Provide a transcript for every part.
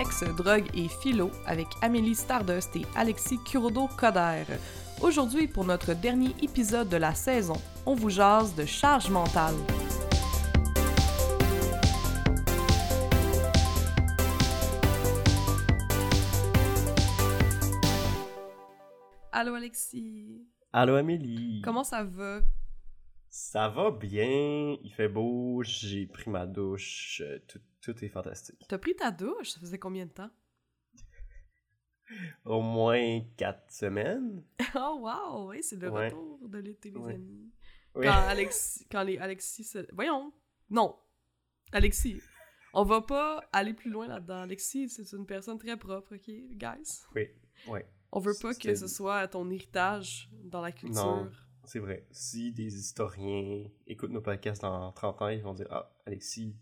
sexe, drogue et philo avec Amélie Stardust et Alexis Curodo-Coder. Aujourd'hui, pour notre dernier épisode de la saison, on vous jase de charge mentale. Allô Alexis. Allô Amélie. Comment ça va? Ça va bien, il fait beau, j'ai pris ma douche, euh, tout, tout est fantastique. T'as pris ta douche? Ça faisait combien de temps? Au moins quatre semaines. Oh wow! Oui, c'est le Ouais. retour de l'été, les Ouais. amis. Quand Alexis... Quand les Alexis... se- Voyons! Non! Alexis, on va pas aller plus loin là-dedans. Alexis, c'est une personne très propre, OK, guys? Oui, oui, On veut pas que ce soit ton héritage dans la culture. Non. c'est vrai. Si des historiens écoutent nos podcasts dans 30 ans, ils vont dire Ah, Alexis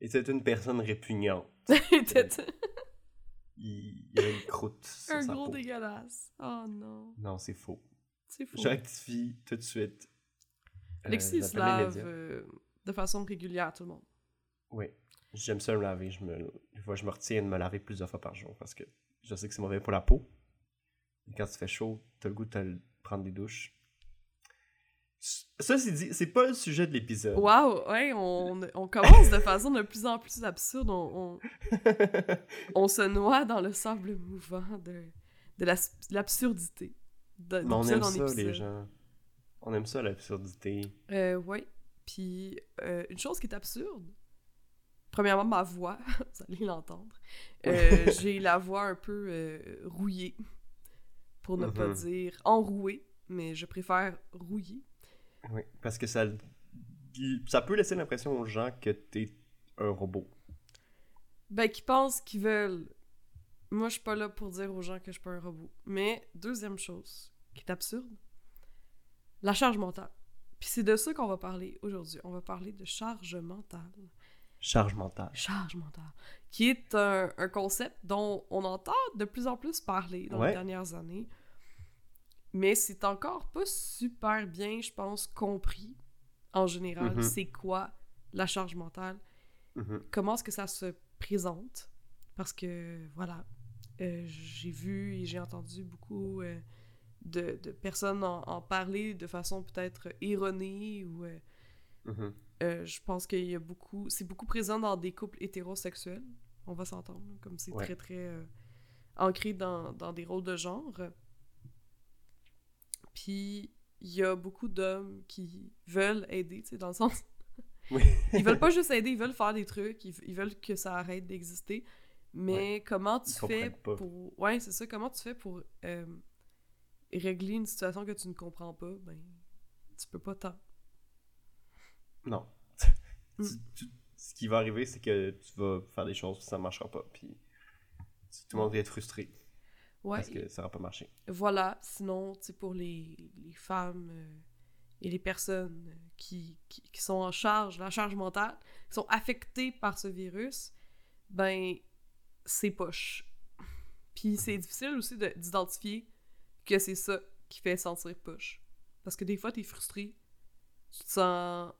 était une personne répugnante. T'es Il, il avait une croûte sur un sa gros peau. dégueulasse. Oh non. Non, c'est faux. C'est fou. Je rectifie tout de suite. Euh, Alexis il se lave euh, de façon régulière, tout le monde. Oui. J'aime ça me laver. Je me... Des fois, je me retiens de me laver plusieurs fois par jour parce que je sais que c'est mauvais pour la peau. Et quand il fait chaud, t'as le goût de prendre des douches. Ça, c'est dit, c'est pas le sujet de l'épisode. Wow, ouais, on, on commence de façon de plus en plus absurde. On, on, on se noie dans le sable mouvant de, de l'absurdité. On aime ça, les gens. On aime ça, l'absurdité. Euh, ouais. Puis, euh, une chose qui est absurde, premièrement, ma voix, vous allez l'entendre. Euh, J'ai la voix un peu euh, rouillée, pour ne pas Mhm. dire enrouée, mais je préfère rouillée. Oui. Parce que ça, ça peut laisser l'impression aux gens que t'es un robot. Ben, qui pensent qu'ils veulent. Moi, je suis pas là pour dire aux gens que je suis pas un robot. Mais, deuxième chose, qui est absurde, la charge mentale. Puis c'est de ça qu'on va parler aujourd'hui. On va parler de charge mentale. Charge mentale. Charge mentale. Qui est un, un concept dont on entend de plus en plus parler dans les dernières années. Mais c'est encore pas super bien, je pense, compris en général. Mhm. C'est quoi la charge mentale? Mhm. comment est-ce que ça se présente? Parce que, voilà, euh, j'ai vu et j'ai entendu beaucoup euh, de, de personnes en, en parler de façon peut-être erronée ou... euh, Mhm. je pense qu'il y a beaucoup... C'est beaucoup présent dans des couples hétérosexuels, on va s'entendre, comme c'est Ouais. très, très ancré dans, dans des rôles de genre. Puis, il y a beaucoup d'hommes qui veulent aider, tu sais, dans le sens... Oui. Ils veulent pas juste aider, ils veulent faire des trucs, ils, ils veulent que ça arrête d'exister. Mais comment tu Ils fais pour. Ouais, c'est ça. Comment tu fais pour euh, régler une situation que tu ne comprends pas? Ben, tu peux pas tant. Non. Mm. Tu- tu- ce qui va arriver, c'est que tu vas faire des choses, puis ça marchera pas, puis tout le monde va être frustré Ouais. parce que ça va pas marcher. Voilà. Sinon, tu pour les, les femmes euh, et les personnes euh, qui, qui, qui sont en charge, la charge mentale, qui sont affectées par ce virus, ben, c'est poche. Puis c'est difficile aussi de- d'identifier que c'est ça qui fait sentir poche. Parce que des fois, t'es frustré, tu te sens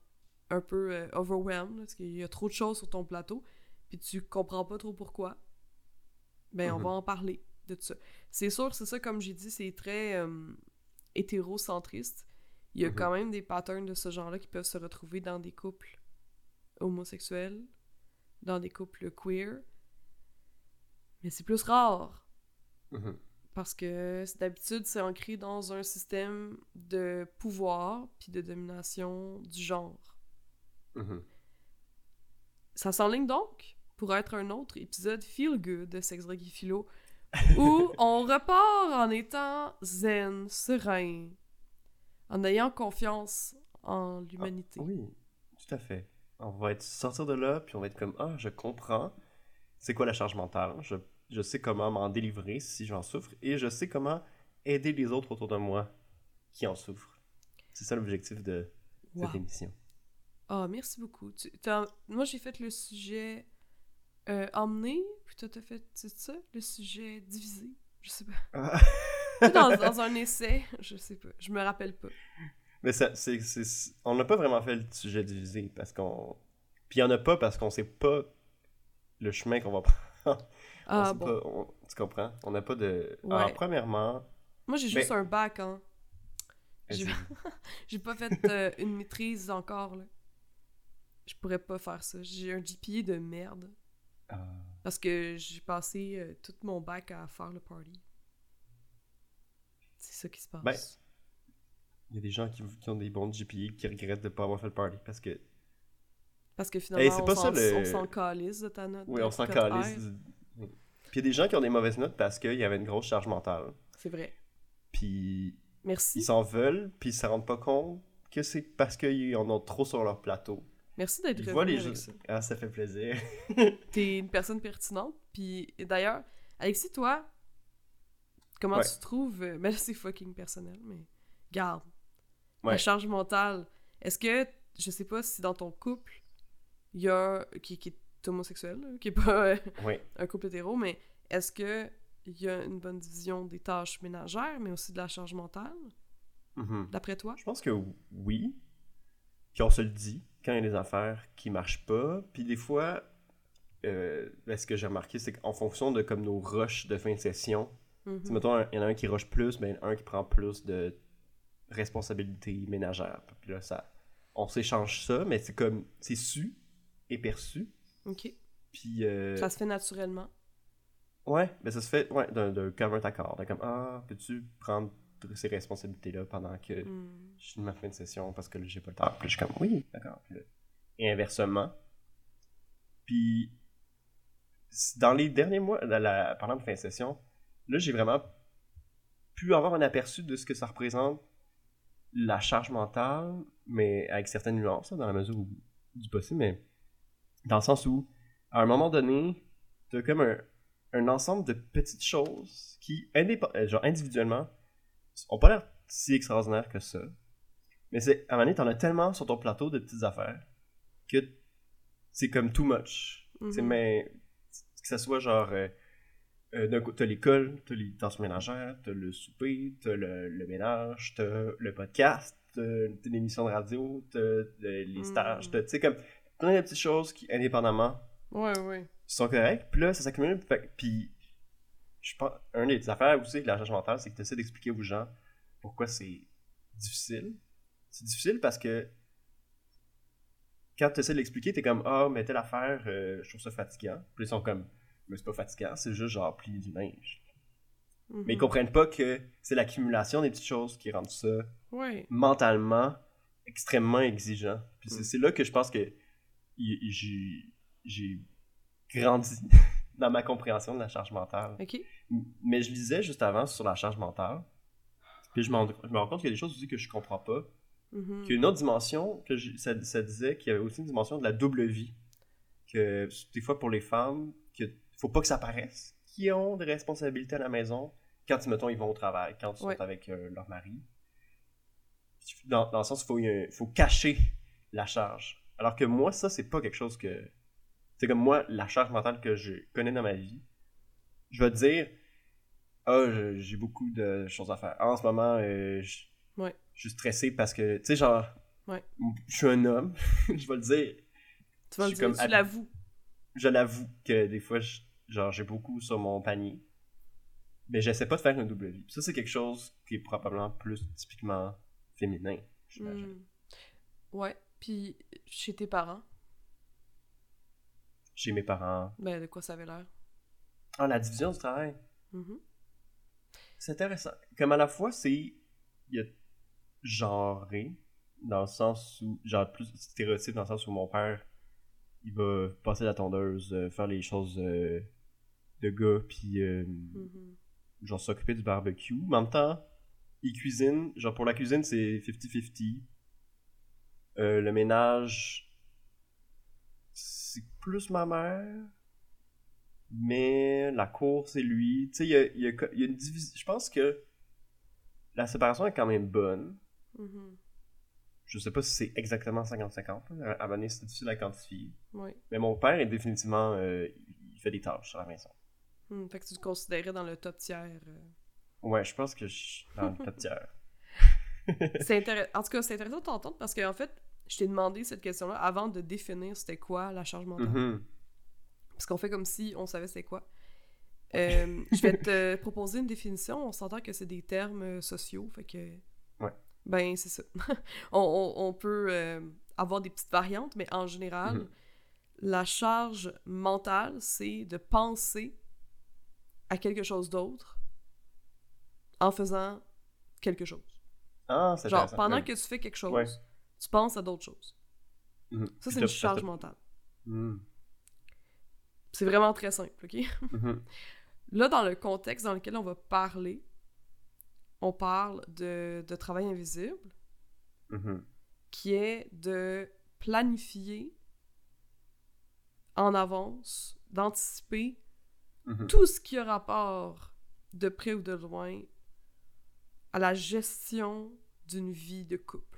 un peu euh, overwhelmed, parce qu'il y a trop de choses sur ton plateau, puis tu comprends pas trop pourquoi. Ben, on Mhm. va en parler de tout ça. C'est sûr, c'est ça, comme j'ai dit, c'est très euh, hétérocentriste. Il y a Mhm. quand même des patterns de ce genre-là qui peuvent se retrouver dans des couples homosexuels, dans des couples queer. Mais c'est plus rare. Mhm. Parce que d'habitude, c'est ancré dans un système de pouvoir puis de domination du genre. Mhm. Ça s'enligne donc pour être un autre épisode feel good de Sex Drug et Philo où on repart en étant zen, serein, en ayant confiance en l'humanité. Oui, tout à fait. On va être sortir de là, puis on va être comme Ah, je comprends. C'est quoi la charge mentale? Je, je sais comment m'en délivrer si j'en souffre, et je sais comment aider les autres autour de moi qui en souffrent. C'est ça l'objectif de Wow. cette émission. Ah, merci beaucoup. Tu- Moi, j'ai fait le sujet euh, emmené, puis toi, t'as fait, c'est ça, le sujet divisé. Je sais pas. Ah. dans, dans un essai, je sais pas. Je me rappelle pas. Mais ça, c'est, c'est- on n'a pas vraiment fait le sujet divisé parce qu'on. Puis il n'y en a pas parce qu'on sait pas le chemin qu'on va prendre. Ah sait bon. pas- on- tu comprends? On n'a pas de. Ouais. Alors, premièrement, Moi, j'ai Mais- juste un bac, hein. J'ai pas fait euh, une maîtrise encore, là. Je pourrais pas faire ça. J'ai un GPA de merde. Ah. Parce que j'ai passé euh, tout mon bac à faire le party. C'est ça qui se passe. Ben, il y a des gens qui, qui ont des bons GPA qui regrettent de pas avoir fait le party parce que. Parce que finalement, c'est on s'en le- calisse de ta note. Oui, on s'en du- Puis il y a des gens qui ont des mauvaises notes parce qu'il y avait une grosse charge mentale. C'est vrai. Puis Merci. ils s'en veulent, puis ils se rendent pas compte que c'est parce qu'ils en ont trop sur leur plateau. Merci d'être voient les gens. ça. Ah, ça fait plaisir. T'es une personne pertinente. Puis d'ailleurs, Alexis, toi, comment Ouais. tu trouves... euh, Ben là, c'est fucking personnel, mais garde. Ouais. La charge mentale. Est-ce que, je sais pas si dans ton couple, il y a... Qui, qui est homosexuel, là, qui est pas euh, un couple hétéro, mais est-ce que il y a une bonne division des tâches ménagères, mais aussi de la charge mentale, Mhm. d'après toi? Je pense que oui. Puis on se le dit quand il y a des affaires qui marchent pas. Puis des fois, euh, ben, ce que j'ai remarqué, c'est qu'en fonction de comme nos rushs de fin de session, sais, mettons, il y en a un qui rush plus, ben un qui prend plus de responsabilités ménagères. Puis là, ça, on s'échange ça, mais c'est comme, c'est su et perçu. Ok. Puis, euh, Ça se fait naturellement. ouais, ben ça se fait, ouais, d'un commun accord. Comme, ah, peux-tu prendre ces responsabilités-là pendant que Hmm. je finis ma fin de session parce que là, j'ai pas le temps. Puis je suis comme, oui, d'accord. Et inversement. Puis, dans les derniers mois, dans la, parlant de fin de session, là, j'ai vraiment pu avoir un aperçu de ce que ça représente la charge mentale, mais avec certaines nuances, là, dans la mesure où, du possible, mais dans le sens où, à un moment donné, t'as comme un, un ensemble de petites choses qui, euh, genre individuellement, ont pas l'air si extraordinaires que ça. Mais c'est, à un moment donné, t'en as tellement sur ton plateau de petites affaires que c'est comme too much. Sais, Mhm. mais que ça soit genre. euh, euh, d'un coup, t'as l'école, t'as les tâches ménagères, t'as le souper, t'as le, le ménage, t'as le podcast, t'as l'émission de radio, t'as euh, les stages, Mhm. t'as, tu sais, comme plein de petites choses qui, indépendamment, Ouais, ouais. sont corrects. Puis là, ça s'accumule. Puis, je pense, un des affaires aussi avec la charge mentale, c'est que tu essaies d'expliquer aux gens pourquoi c'est difficile. C'est difficile parce que quand tu essaies de l'expliquer, t'es comme Ah, mais telle affaire, euh, je trouve ça fatigant. Puis ils sont comme Mais c'est pas fatigant, c'est juste genre plier du linge. Mhm. Mais ils comprennent pas que c'est l'accumulation des petites choses qui rendent ça Ouais. mentalement extrêmement exigeant. Puis c'est Mm. c'est là que je pense que j'ai grandi dans ma compréhension de la charge mentale. Mais je lisais juste avant sur la charge mentale. Puis je, me rends compte qu'il y a des choses aussi que je comprends pas. Mhm. Qu'il y a une autre dimension, que ça, ça disait qu'il y avait aussi une dimension de la double vie. Que des fois pour les femmes, qu'il faut pas que ça paraisse, qui ont des responsabilités à la maison quand, mettons, ils vont au travail, quand ils Ouais. sont avec euh, leur mari. Dans, dans le sens, il faut, faut cacher la charge. Alors que moi, ça, c'est pas quelque chose que. C'est comme moi, la charge mentale que je connais dans ma vie, je vais te dire, ah, j'ai beaucoup de choses à faire. En ce moment, euh, je Ouais. je suis stressé parce que, tu sais, genre, Ouais. je suis un homme, je vais le dire, Tu vas je le comme dire, tu l'avoues. je l'avoue que des fois, je- genre, j'ai beaucoup sur mon panier, mais j'essaie pas de faire une double vie. Ça, c'est quelque chose qui est probablement plus typiquement féminin, j'imagine. Hmm. Ouais. Puis chez tes parents, Chez mes parents. ben de quoi ça avait l'air? Ah, la division du travail. Mhm. C'est intéressant. Comme à la fois, c'est. Il y a genré, dans le sens où. Genre, plus stéréotype, dans le sens où mon père, il va passer la tondeuse, euh, faire les choses euh, de gars, puis. euh, Mhm. genre s'occuper du barbecue. Mais en même temps, il cuisine. Genre pour la cuisine, c'est 50-50. Euh, le ménage, plus ma mère. Mais la cour, c'est lui. Tu sais, il y a, il y a- il y a une division. Je pense que la séparation est quand même bonne. Mhm. Je sais pas si c'est exactement 50-50. là. À un donné, c'est difficile à quantifier. Mais mon père est définitivement. euh, il fait des tâches à la maison. Hmm, Fait que tu te considérais dans le top tiers. euh. Ouais, je pense que je suis dans le top tiers. C'est intéressant. En tout cas, c'est intéressant de t'entendre parce qu'en fait, je t'ai demandé cette question-là avant de définir c'était quoi la charge mentale. Mhm. Parce qu'on fait comme si on savait c'est quoi. Euh, je vais te proposer une définition. On s'entend que c'est des termes euh, sociaux, fait que... Ouais. Ben, c'est ça. on, on- on peut euh, avoir des petites variantes, mais en général, Mhm. la charge mentale, c'est de penser à quelque chose d'autre en faisant quelque chose. Ah, c'est Genre, pendant Ouais. que tu fais quelque chose, Ouais. Tu penses à d'autres choses. Mhm. Ça, c'est une charge mentale. Mhm. C'est vraiment très simple, OK? Mhm. Là, dans le contexte dans lequel on va parler, on parle de, de travail invisible, qui est de planifier en avance, d'anticiper tout ce qui a rapport de près ou de loin à la gestion d'une vie de couple.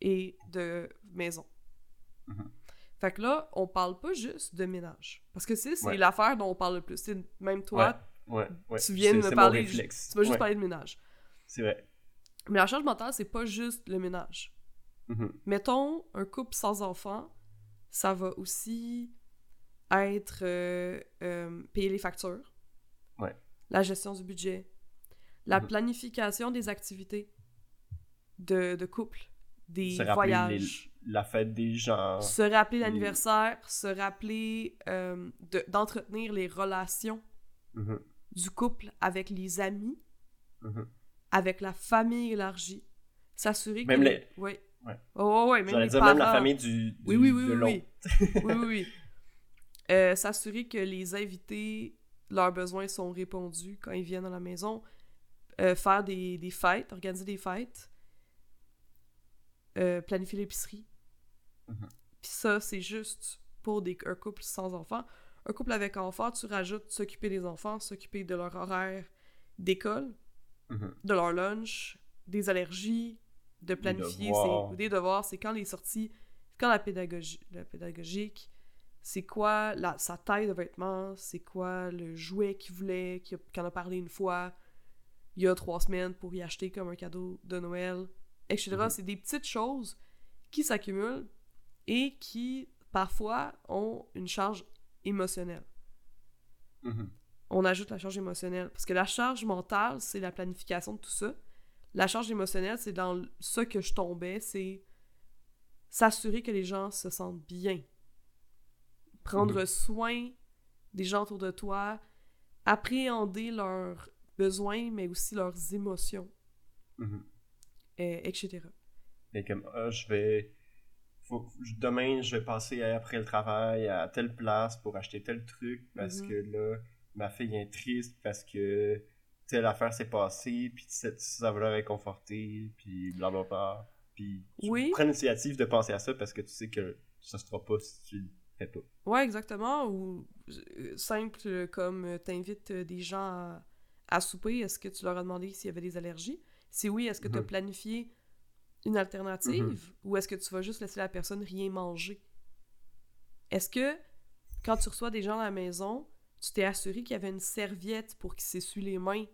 Et de maison. Mhm. Fait que là, on parle pas juste de ménage. Parce que c'est Ouais. l'affaire dont on parle le plus. C'est même toi, Ouais, ouais. tu viens de me parler. Tu vas juste parler de ménage. C'est vrai. Mais la charge mentale, c'est pas juste le ménage. Mhm. Mettons, un couple sans enfants, ça va aussi être euh, euh, payer les factures, la gestion du budget, la Mhm. planification des activités de, de couple, des Se voyages, La fête des gens. se rappeler les- l'anniversaire, se rappeler euh, de- d'entretenir les relations Mhm. du couple avec les amis, Mhm. avec la famille élargie, s'assurer que... Même les- Ouais. Ouais. Oh, ouais, même les dire même la parents. famille du, du Oui, oui, oui, de oui, oui. oui, oui, oui. Euh, S'assurer que les invités, leurs besoins sont répondus quand ils viennent à la maison. Euh, faire des, des fêtes, organiser des fêtes. Euh, planifier l'épicerie. Mhm. Puis ça, c'est juste pour des, un couple sans enfants. Un couple avec enfants, tu rajoutes s'occuper des enfants, s'occuper de leur horaire d'école, Mhm. de leur lunch, des allergies, de planifier devoirs. ses, des devoirs, c'est quand les sorties, quand la pédagogie, la pédagogique, c'est quoi la, sa taille de vêtements, c'est quoi le jouet qu'il voulait, qu'il en a parlé une fois il y a trois semaines pour y acheter comme un cadeau de Noël, etc. Mhm. C'est des petites choses qui s'accumulent et qui, parfois, ont une charge émotionnelle Mhm. on ajoute la charge émotionnelle. Parce que la charge mentale, c'est la planification de tout ça. La charge émotionnelle, c'est dans ça que je tombais, c'est s'assurer que les gens se sentent bien. Prendre Mhm. soin des gens autour de toi, appréhender leurs besoins, mais aussi leurs émotions. Etc. Et comme, ah, je vais. faut- demain, je vais passer après le travail à telle place pour acheter tel truc parce Mhm. que là, ma fille est triste parce que telle affaire s'est passée, puis ça, va la réconforter, puis blablabla. Puis Oui. prends l'initiative de penser à ça parce que tu sais que ça se fera pas si tu le fais pas. Ouais, exactement. Ou euh, simple comme euh, t'invites euh, des gens à, à souper, est-ce que tu leur as demandé s'il y avait des allergies? Si oui, est-ce que tu as Mhm. planifié une alternative ou est-ce que tu vas juste laisser la personne rien manger? Est-ce que quand tu reçois des gens à la maison, tu t'es assuré qu'il y avait une serviette pour qu'ils s'essuient les mains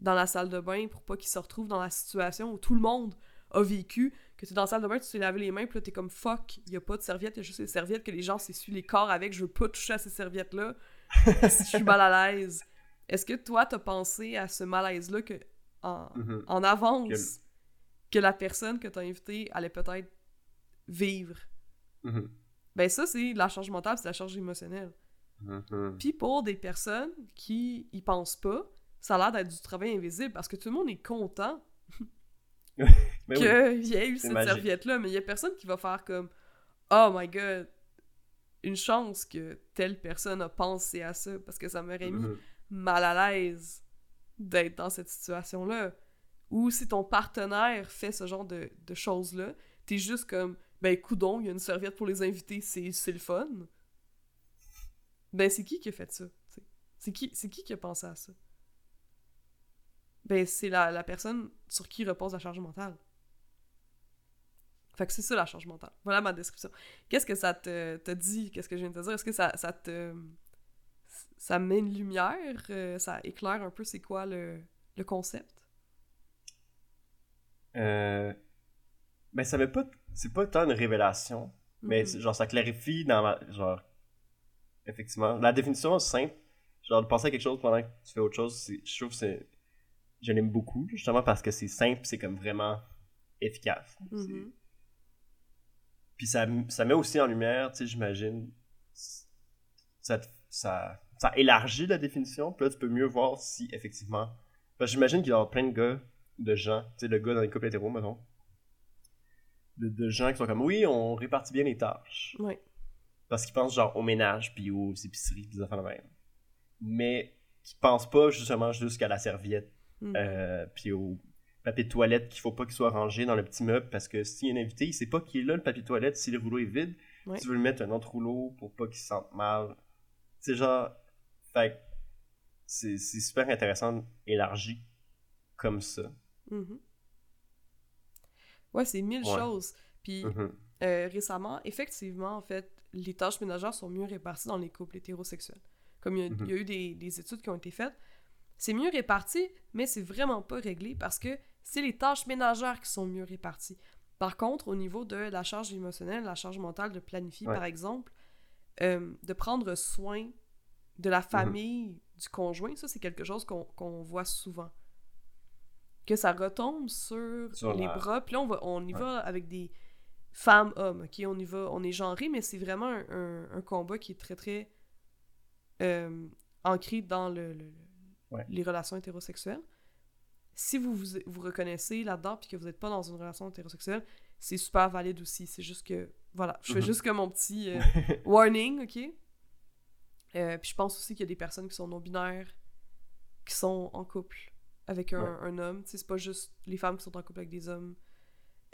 dans la salle de bain pour pas qu'ils se retrouvent dans la situation où tout le monde a vécu, que tu es dans la salle de bain, tu t'es lavé les mains, puis là, t'es comme fuck, il y a pas de serviette, il y a juste des serviettes que les gens s'essuient les corps avec, je veux pas toucher à ces serviettes-là, je suis mal à l'aise. Est-ce que toi, t'as pensé à ce malaise-là que, en, Mhm. en avance, que la personne que t'as invitée allait peut-être vivre? Mhm. Ben ça, c'est la charge mentale, c'est la charge émotionnelle. Mhm. Puis pour des personnes qui y pensent pas, ça a l'air d'être du travail invisible parce que tout le monde est content Mais qu'il oui. y ait eu cette serviette-là, mais il y a personne qui va faire comme Oh my god, une chance que telle personne a pensé à ça parce que ça m'aurait mis mal à l'aise d'être dans cette situation-là. Ou si ton partenaire fait ce genre de, choses-là, t'es juste comme Ben coudon, il y a une serviette pour les invités, c'est le fun. Ben c'est qui qui a fait ça? C'est qui, qui qui a pensé à ça? Ben c'est la, la personne sur qui repose la charge mentale. Fait que c'est ça la charge mentale. Voilà ma description. Qu'est-ce que ça te, te dit? Qu'est-ce que je viens de te dire? Est-ce que ça te. Ça met une lumière? euh, ça éclaire un peu c'est quoi le, le concept? Euh, Ben, ça met pas. C'est pas tant une révélation, mais Mhm. c'est- genre, ça clarifie dans ma. Genre. Effectivement. La définition simple. Genre, de penser à quelque chose pendant que tu fais autre chose, je trouve que c'est. Je l'aime beaucoup, justement parce que c'est simple, c'est comme vraiment efficace. Mhm. Puis ça, ça met aussi en lumière, tu sais, j'imagine, ça, ça, ça élargit la définition, puis là, tu peux mieux voir si, effectivement... Parce que j'imagine qu'il y a plein de gars, de gens, tu sais, le gars dans les couples hétéros, mettons, de, de gens qui sont comme, oui, on répartit bien les tâches. Ouais. Parce qu'ils pensent, genre, au ménage, puis aux épiceries, puis des affaires de même. Mais qui pensent pas, justement, jusqu'à la serviette, Mhm. euh, puis au papier de toilette qu'il faut pas qu'il soit rangé dans le petit meuble parce que s'il y a un invité, il sait pas qu'il est là le papier de toilette si le rouleau est vide. Ouais. Tu veux lui mettre un autre rouleau pour pas qu'il se sente mal. C'est genre. Fait c'est c'est super intéressant, élargi comme ça. Mhm. Ouais, c'est mille Ouais. choses. Puis Mhm. euh, récemment, effectivement, en fait, les tâches ménagères sont mieux réparties dans les couples hétérosexuels. Comme il y a, Mhm. il y a eu des, des études qui ont été faites, c'est mieux réparti, mais c'est vraiment pas réglé parce que c'est les tâches ménagères qui sont mieux réparties. Par contre, au niveau de la charge émotionnelle, la charge mentale, de planifier, Ouais. par exemple, euh, de prendre soin de Mhm. la famille du conjoint, ça, c'est quelque chose qu'on qu'on voit souvent. Que ça retombe sur, Sur les la- bras, puis là, on, va, on y Ouais. va avec des femmes-hommes, ok? On y va, on est genré, mais c'est vraiment un, un- un combat qui est très, très euh, ancré dans le, le- le- Ouais. les relations hétérosexuelles. Si vous vous, vous reconnaissez là-dedans, puis que vous n'êtes pas dans une relation hétérosexuelle, c'est super valide aussi. C'est juste que, voilà, je fais Mhm. juste comme mon petit euh, warning, ok? Euh, puis je pense aussi qu'il y a des personnes qui sont non-binaires, qui sont en couple avec un, Ouais. un homme. C'est pas juste les femmes qui sont en couple avec des hommes,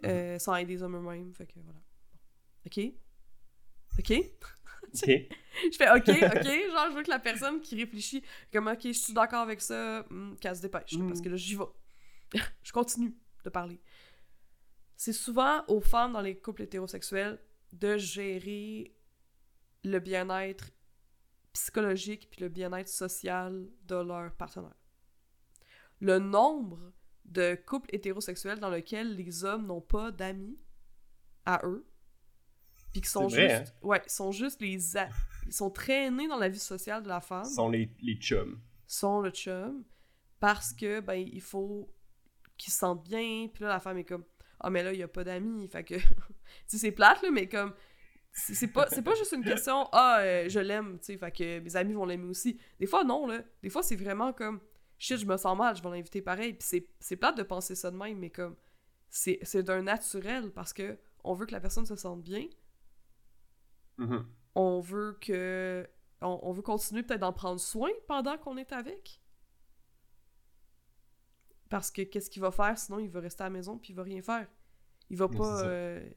Mhm. euh, sans être des hommes eux-mêmes. Fait que voilà. Ok? Ok? Ok. Je fais ok, ok. Genre, je veux que la personne qui réfléchit, comme ok, je suis d'accord avec ça, hmm, qu'elle se dépêche. là, Parce Mm. que là, j'y vais. je continue de parler. C'est souvent aux femmes dans les couples hétérosexuels de gérer le bien-être psychologique puis le bien-être social de leur partenaire. Le nombre de couples hétérosexuels dans lesquels les hommes n'ont pas d'amis à eux, puis qui sont vrai, juste, ouais, sont juste les, a- ils sont traînés dans la vie sociale de la femme, sont les, les chums. sont le chum, parce que ben il faut qu'ils se sentent bien, puis là la femme est comme ah mais là il y a pas d'amis, fait que tu sais c'est plate là, mais comme c'est pas c'est pas juste une question ah euh, je l'aime, tu sais, fait que mes amis vont l'aimer aussi. Des fois non là, des fois c'est vraiment comme shit je me sens mal, je vais l'inviter pareil, puis c'est c'est plate de penser ça de même, mais comme c'est c'est d'un naturel parce que on veut que la personne se sente bien, Mhm. on veut que on, on veut continuer peut-être d'en prendre soin pendant qu'on est avec. Parce que qu'est-ce qu'il va faire? Sinon il va rester à la maison puis il va rien faire. Il va Mais pas euh,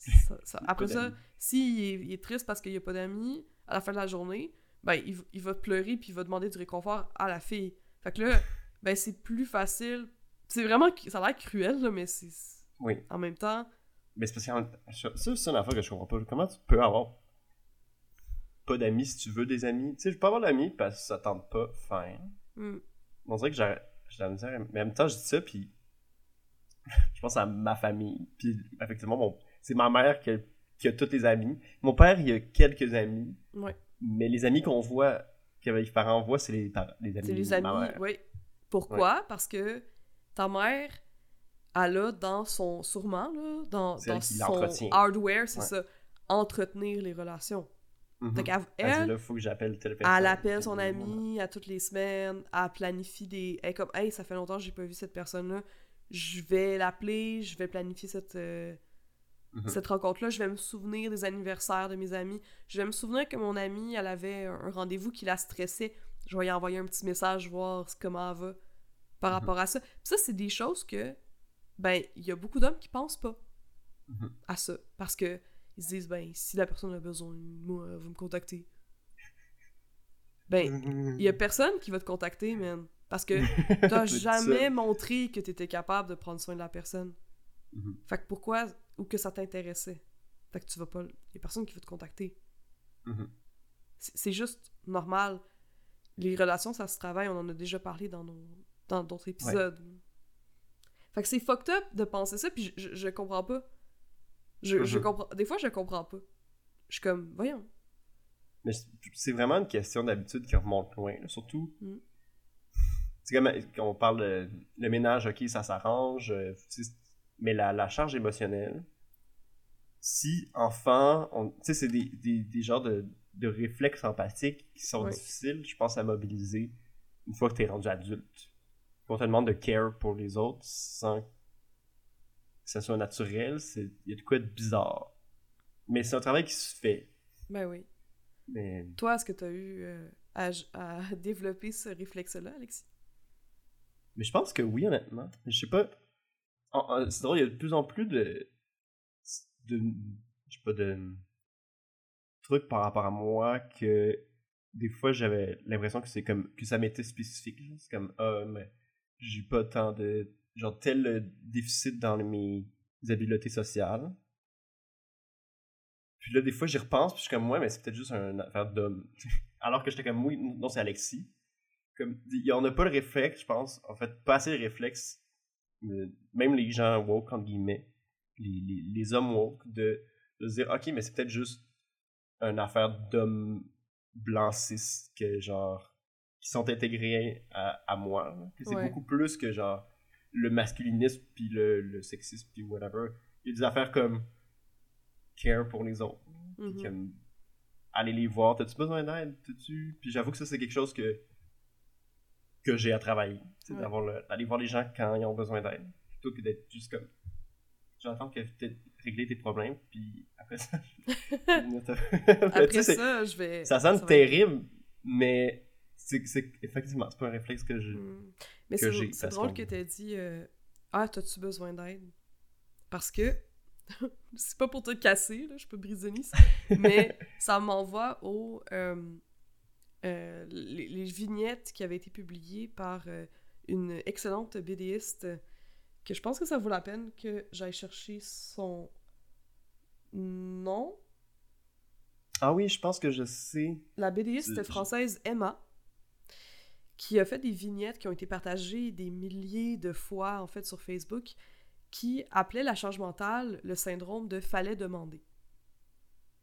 ça- ça- après ça, s'il est, il est triste parce qu'il y a pas d'amis à la fin de la journée, ben il, il va pleurer puis il va demander du réconfort à la fille. Fait que là, ben c'est plus facile. C'est vraiment ça a l'air cruel là, mais c'est Oui. en même temps Mais c'est parce que ça, c'est une affaire que je comprends pas. Comment tu peux avoir pas d'amis si tu veux des amis? Tu sais, je peux avoir d'amis parce que ça tente pas faire. hmm, On dirait que j'ai j'ai de la misère. Mais en même temps, je dis ça, puis je pense à ma famille. Puis effectivement, mon... c'est ma mère qui a, qui a tous les amis. Mon père, il a quelques amis. ouais. Mais les amis qu'on voit, que les parents voient, c'est les, les amis C'est les de ma amis, mère. oui. Pourquoi? Parce que ta mère, elle a dans son, sûrement, là, dans, dans son hardware, c'est Ouais. ça, entretenir les relations. Mhm. Fait qu'elle, Elle elle, là, faut que j'appelle elle appelle son ami à toutes les semaines, elle planifie des... Elle est comme, hey, ça fait longtemps que j'ai pas vu cette personne-là, je vais l'appeler, je vais planifier cette... euh, Mhm. cette rencontre-là, je vais me souvenir des anniversaires de mes amis. Je vais me souvenir que mon amie, elle avait un rendez-vous qui la stressait. Je vais y envoyer un petit message, voir comment elle va par Mhm. rapport à ça. Puis ça, c'est des choses que, ben, il y a beaucoup d'hommes qui pensent pas Mhm. à ça. Parce que ils se disent, ben, si la personne a besoin de moi, vous me contactez. Ben, il y a personne qui va te contacter, man. Parce que t'as jamais montré que t'étais capable de prendre soin de la personne. Mhm. Fait que pourquoi, ou que ça t'intéressait? Fait que tu vas pas. Il y a personne qui veut te contacter. Mhm. C'est c'est juste normal. Les relations, ça se travaille, on en a déjà parlé dans nos dans d'autres épisodes. Fait que c'est fucked up de penser ça, puis je, je, je comprends pas. Je, je Mhm. comprends. Des fois, je comprends pas. Je suis comme, voyons. Mais c'est vraiment une question d'habitude qui remonte loin, là, surtout. Mm. C'est comme quand on parle de le ménage, ok, ça s'arrange, euh, tu sais, mais la, la charge émotionnelle, si enfant, tu sais, c'est des, des, des genres de, de réflexes empathiques qui sont difficiles, je pense, à mobiliser une fois que t'es rendu adulte. Quand on te demande de care pour les autres sans que ça soit naturel, il y a de quoi de bizarre. Mais c'est un travail qui se fait. Ben oui. Mais Toi, est-ce que tu as eu euh, à, à développer ce réflexe-là, Alexis? Mais je pense que oui, honnêtement. Je sais pas. C'est drôle, il y a de plus en plus de. de je sais pas, de. trucs par rapport à moi que. Des fois, j'avais l'impression que c'est comme. que ça m'était spécifique. C'est comme, ah, mais j'ai pas tant de. genre, tel euh, déficit dans mes habiletés sociales. Puis là, des fois, j'y repense, puis je suis comme, ouais, mais c'est peut-être juste une affaire d'homme. Alors que j'étais comme, oui, non, c'est Alexis comme on n'a pas le réflexe, je pense, en fait, pas assez le réflexe, même les gens woke, entre guillemets, les, les, les hommes woke, de, de se dire, ok, mais c'est peut-être juste une affaire d'hommes blancs cis que genre, qui sont intégrés à, à moi, que c'est Ouais. beaucoup plus que genre le masculinisme puis le, le sexisme puis whatever. Il y a des affaires comme care pour les autres, Mhm. comme aller les voir, t'as-tu besoin d'aide, t'as-tu... Puis j'avoue que ça c'est quelque chose que que j'ai à travailler, tu Ouais. d'aller voir les gens quand ils ont besoin d'aide, plutôt que d'être juste comme j'entends que peut-être régler tes problèmes, puis après ça... Tu Après ça, je vais. ça sonne être- terrible, mais c'est effectivement, c'est pas un réflexe que je... Mm. Mais c'est j'ai, drôle que tu aies dit euh, Ah, t'as-tu besoin d'aide Parce que, c'est pas pour te casser, là, je peux briser mais ça m'envoie au. euh, les, les vignettes qui avaient été publiées par euh, une excellente BDiste euh, que je pense que ça vaut la peine que j'aille chercher son nom. Ah oui, je pense que je sais... La BDiste française Emma, qui a fait des vignettes qui ont été partagées des milliers de fois en fait sur Facebook, qui appelait la charge mentale le syndrome de fallait demander.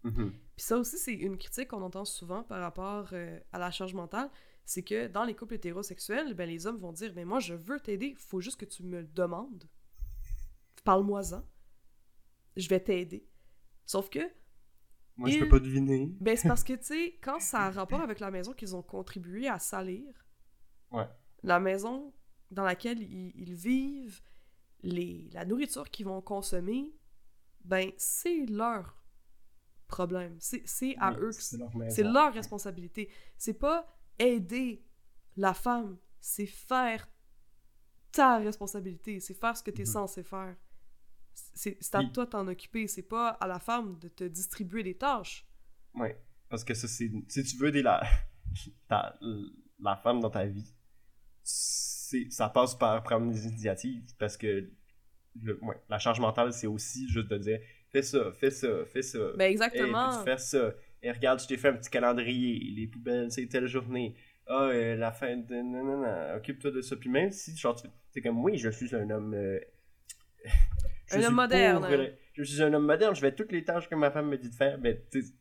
Mhm. Puis ça aussi, c'est une critique qu'on entend souvent par rapport euh, à la charge mentale, c'est que dans les couples hétérosexuels, ben, les hommes vont dire mais moi je veux t'aider, faut juste que tu me le demandes. Parle-moi-en. Je vais t'aider. Sauf que Moi, je peux pas deviner. ben, c'est parce que, tu sais, quand ça a rapport avec la maison qu'ils ont contribué à salir, Ouais. la maison dans laquelle ils, ils vivent, les, la nourriture qu'ils vont consommer, ben, c'est leur problème. C'est à Oui, eux. que c'est leur leur responsabilité. C'est pas aider la femme, c'est faire ta responsabilité, c'est faire ce que tu es Mhm. censé faire. C'est à Puis- toi de t'en occuper, c'est pas à la femme de te distribuer des tâches. Ouais. Parce que ça, c'est. Si tu veux aider la, ta- la femme dans ta vie, c'est- ça passe par prendre des initiatives. Parce que le- ouais, la charge mentale, c'est aussi juste de dire fais ça, fais ça, fais ça. Ben Hey, exactement. peux-tu faire ça? Et regarde, je t'ai fait un petit calendrier. Les poubelles, c'est telle journée. Ah, euh, la fin de. Non, non, non. Occupe-toi de ça. Puis même si, genre, tu c'est comme, oui, je suis un homme. euh, je Un homme moderne, pauvre, hein. Je suis un homme moderne. Je fais toutes les tâches que ma femme me dit de faire. Mais, tu sais,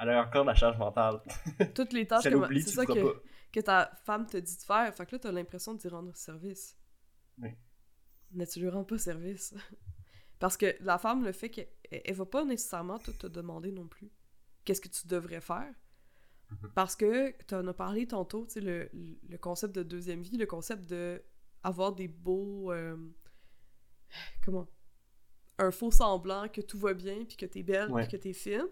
elle a encore de la charge mentale. Toutes les tâches Si que, oublie, c'est tu ça que, pas. que ta femme te dit de faire. Fait que là, t'as l'impression d'y rendre service. Oui. Mais tu lui rends pas service. Parce que la femme, le fait qu'elle elle va pas nécessairement tout te demander non plus. Qu'est-ce que tu devrais faire? Mhm. Parce que tu en as parlé tantôt, tu sais, le, le concept de deuxième vie, le concept de avoir des beaux... euh, comment? Un faux semblant que tout va bien, puis que t'es belle, Ouais. puis que t'es fine.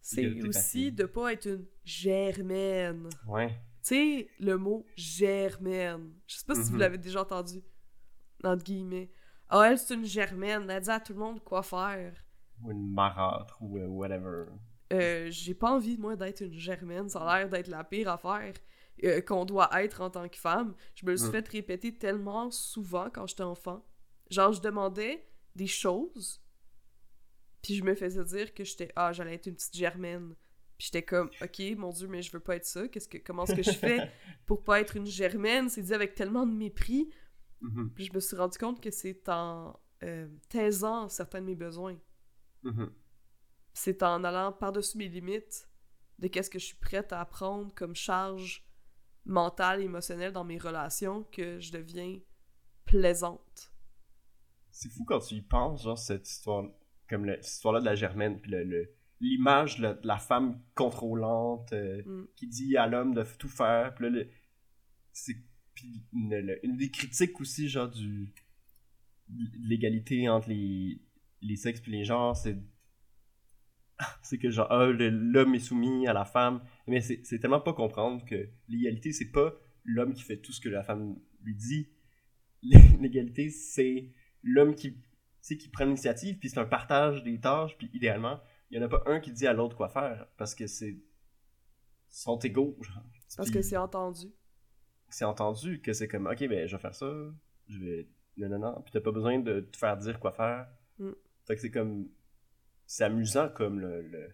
C'est aussi de pas être une germaine. Ouais. Tu sais, le mot germaine. Je sais pas si vous Mhm. l'avez déjà entendu. Entre guillemets. Ah, elle, c'est une germaine. Elle dit à tout le monde quoi faire. Ou une marâtre ou euh, whatever. Euh, j'ai pas envie, moi, d'être une germaine. Ça a l'air d'être la pire affaire euh, qu'on doit être en tant que femme. Je me le suis Mm. fait répéter tellement souvent quand j'étais enfant. Genre, je demandais des choses, puis je me faisais dire que j'étais ah, j'allais être une petite germaine. Puis j'étais comme OK, mon dieu, mais je veux pas être ça. Qu'est-ce que comment est-ce que je fais pour pas être une germaine C'est dit avec tellement de mépris. Mhm, Puis je me suis rendu compte que c'est en euh, taisant certains de mes besoins. mhm. c'est en allant par-dessus mes limites de qu'est-ce que je suis prête à apprendre comme charge mentale, émotionnelle dans mes relations que je deviens plaisante. C'est fou quand tu y penses, genre, cette histoire, comme le- cette histoire-là de la germaine, puis le- l'image de, la- femme contrôlante euh, Mm. qui dit à l'homme de tout faire, puis là, c'est puis une, des critiques aussi, genre, du de l'égalité entre les, les sexes puis les genres, c'est c'est que genre ah, l'homme est soumis à la femme mais c'est tellement pas comprendre que l'égalité c'est pas l'homme qui fait tout ce que la femme lui dit l'égalité c'est l'homme qui qui prend l'initiative puis c'est un partage des tâches puis idéalement il y en a pas un qui dit à l'autre quoi faire parce que c'est sont égaux genre. Parce Puis que c'est entendu. C'est entendu que c'est comme ok ben je vais faire ça je vais non non non puis t'as pas besoin de te faire dire quoi faire Mm. fait que c'est comme c'est amusant comme le, le,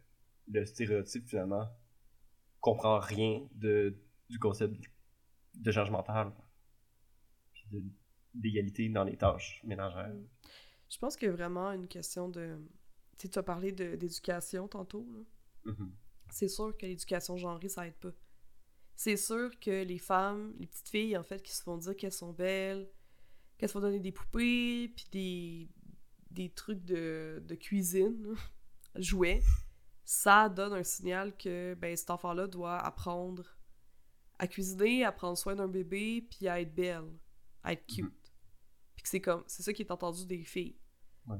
le stéréotype finalement comprend rien de du concept de charge mentale puis de- d'égalité dans les tâches ménagères Mm. Je pense a vraiment une question de. Tu tu as parlé d'éducation tantôt. là. Mhm. C'est sûr que l'éducation genrée, ça aide pas. C'est sûr que les femmes, les petites filles, en fait, qui se font dire qu'elles sont belles, qu'elles se font donner des poupées, puis des, des trucs de, de cuisine, jouets, ça donne un signal que ben, cet enfant-là doit apprendre à cuisiner, à prendre soin d'un bébé, puis à être belle, à être cute. Mhm. Puis que c'est comme, c'est ça qui est entendu des filles. Ouais.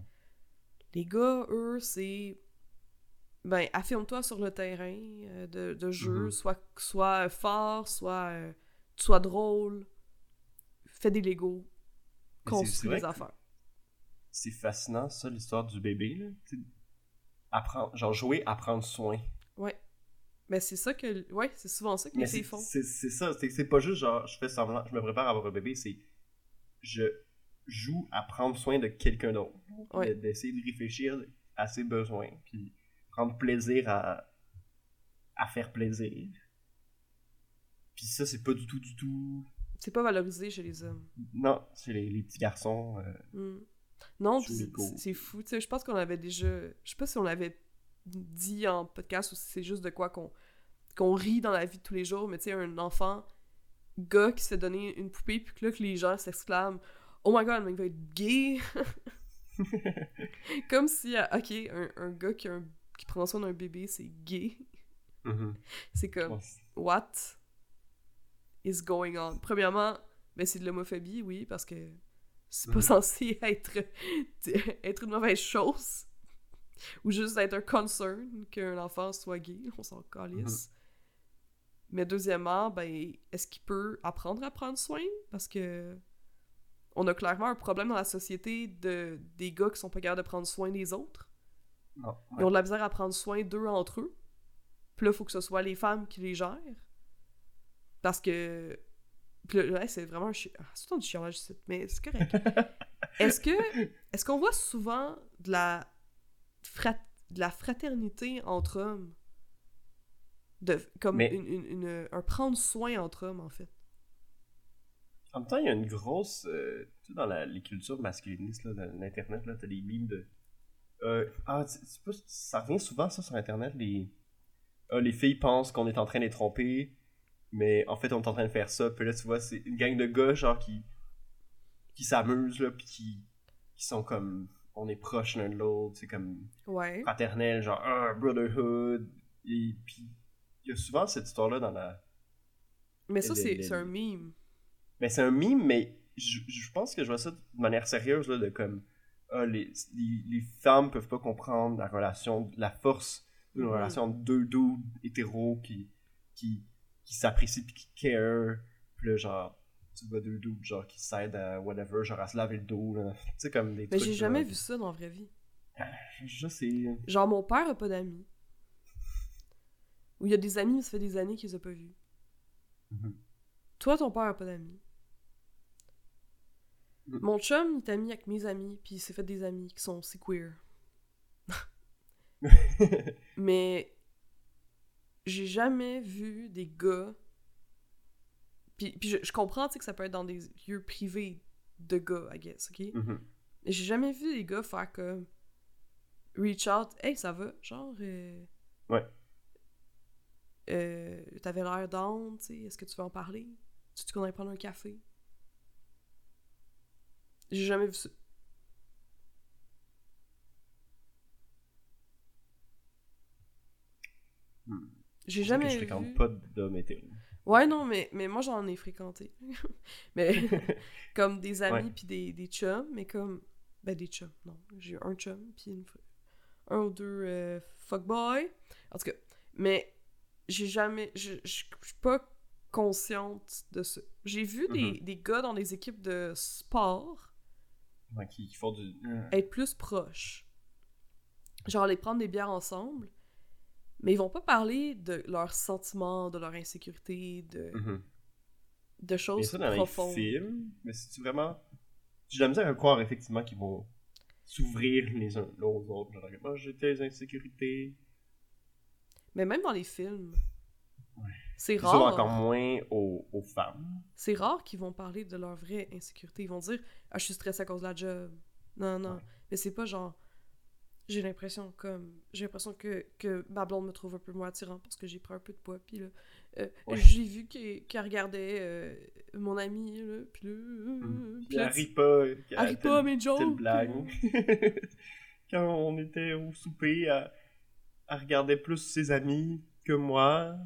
Les gars, eux, c'est ben, affirme-toi sur le terrain euh, de, de jeu, Mhm. soit, soit fort, soit, euh, soit drôle, fais des Legos, construis des affaires. c'est fascinant ça l'histoire du bébé là apprendre genre jouer à prendre soin Ouais. Mais c'est ça que. Ouais, c'est souvent ça que les c'est filles font. c'est- ça, c'est pas juste genre je fais semblant, je me prépare à avoir un bébé, c'est je joue à prendre soin de quelqu'un d'autre. Ouais. De- D'essayer de réfléchir à ses besoins, puis prendre plaisir à, à faire plaisir. Puis ça, c'est pas du tout, du tout. C'est pas valorisé chez les hommes. Non, c'est les, les petits garçons. euh, Hmm. Non, c'est- fou. Tu sais, je pense qu'on avait déjà. Je sais pas si on l'avait dit en podcast ou si c'est juste de quoi qu'on qu'on rit dans la vie de tous les jours, mais tu sais, un enfant, gars qui se fait donner une poupée, puis que là, que les gens s'exclament Oh my god, mais il va être gay! Comme si, euh, ok, un, un gars qui, a un- qui prend soin d'un bébé, c'est gay. mhm. C'est comme, Ouais, what is going on? Premièrement, ben c'est de l'homophobie, oui, parce que c'est pas Mhm. censé être, être une mauvaise chose. Ou juste être un concern qu'un enfant soit gay, on s'en calisse. Mais deuxièmement, ben, est-ce qu'il peut apprendre à prendre soin? Parce que on a clairement un problème dans la société de des gars qui sont pas capables de prendre soin des autres. Non, Ils ont de la misère à prendre soin d'eux entre eux. Puis là, il faut que ce soit les femmes qui les gèrent. Parce que. Puis là, ouais, c'est vraiment un chi... ah, c'est du chiolage ici, mais c'est correct. Est-ce que. Est-ce qu'on voit souvent de la. frat- de la fraternité entre hommes? De... Comme Mais- une, une- une- un prendre soin entre hommes, en fait. En même temps, il y a une grosse. euh, tu sais, dans la- les cultures masculinistes, là, l'Internet, là, t'as des mimes de. Euh, ah, pas- ça revient souvent, ça, sur Internet. Les, ah, les filles pensent qu'on est en train de les tromper, mais en fait, on est en train de faire ça. Puis là, tu vois, c'est une gang de gars, genre, qui. qui s'amusent, là, puis qui. qui sont comme. On est proches l'un de l'autre, c'est comme Ouais. fraternel, genre, ah, brotherhood. Et puis, il y a souvent cette histoire-là dans la. Mais ça, c'est un meme. Mais c'est un mime, mais je, je pense que je vois ça de manière sérieuse, là, de comme ah, les, les, les femmes peuvent pas comprendre la relation, la force d'une relation entre deux dudes hétéros qui, qui, qui s'apprécient puis qui care. Puis là, genre, tu vois deux dudes genre qui s'aident à whatever, genre à se laver le dos, là. Tu sais, comme des Mais j'ai jamais là. vu ça dans la vraie vie. Je sais. Genre, mon père a pas d'amis. Ou il y a des amis, mais ça fait des années qu'il les a pas vus. Mhm. Toi, ton père a pas d'amis. Mm. Mon chum, il est ami avec mes amis, puis il s'est fait des amis qui sont aussi queer. Mais j'ai jamais vu des gars. Puis, puis je, je comprends tu sais, que ça peut être dans des lieux privés de gars, I guess, ok? Mhm. Mais J'ai jamais vu des gars faire comme. reach out. Hey, ça va? Genre. euh, Ouais. euh, T'avais l'air down, tu sais. Est-ce que tu veux en parler? Tu qu'on aille prendre un café? J'ai jamais vu ça. Hmm. J'ai jamais que je vu. fréquente pas d'hommes hétéros. Ouais, non, mais, mais moi, j'en ai fréquenté. mais comme des amis puis des, des chums, mais comme... Ben, des chums, non. J'ai eu un chum puis une... un ou deux euh, fuckboys. En tout cas, mais j'ai jamais... Je suis pas consciente de ça. J'ai vu des, Mhm. des gars dans des équipes de sport Ouais, qui, qui font du. être plus proches. Genre aller prendre des bières ensemble, mais ils vont pas parler de leurs sentiments, de leur insécurité, de, Mhm. de Mais choses ça, dans les films, mais c'est vraiment. J'ai de la misère à croire effectivement qu'ils vont s'ouvrir les uns aux autres. Genre, moi j'ai des insécurités. Mais même dans les films. C'est rare. encore moins aux, aux femmes. C'est rare qu'ils vont parler de leur vraie insécurité. Ils vont dire Ah, je suis stressé à cause de la job. Non, non. Ouais. Mais c'est pas genre. J'ai l'impression comme. J'ai l'impression que, que ma blonde me trouve un peu moins attirant parce que j'ai pris un peu de poids. Puis là, euh, Ouais. j'ai vu qu'elle regardait euh, mon ami. Là, puis là. euh, Mm. puis elle rit pas. elle rit pas mes jokes. Blague. Quand on était au souper, elle, elle regardait plus ses amis que moi.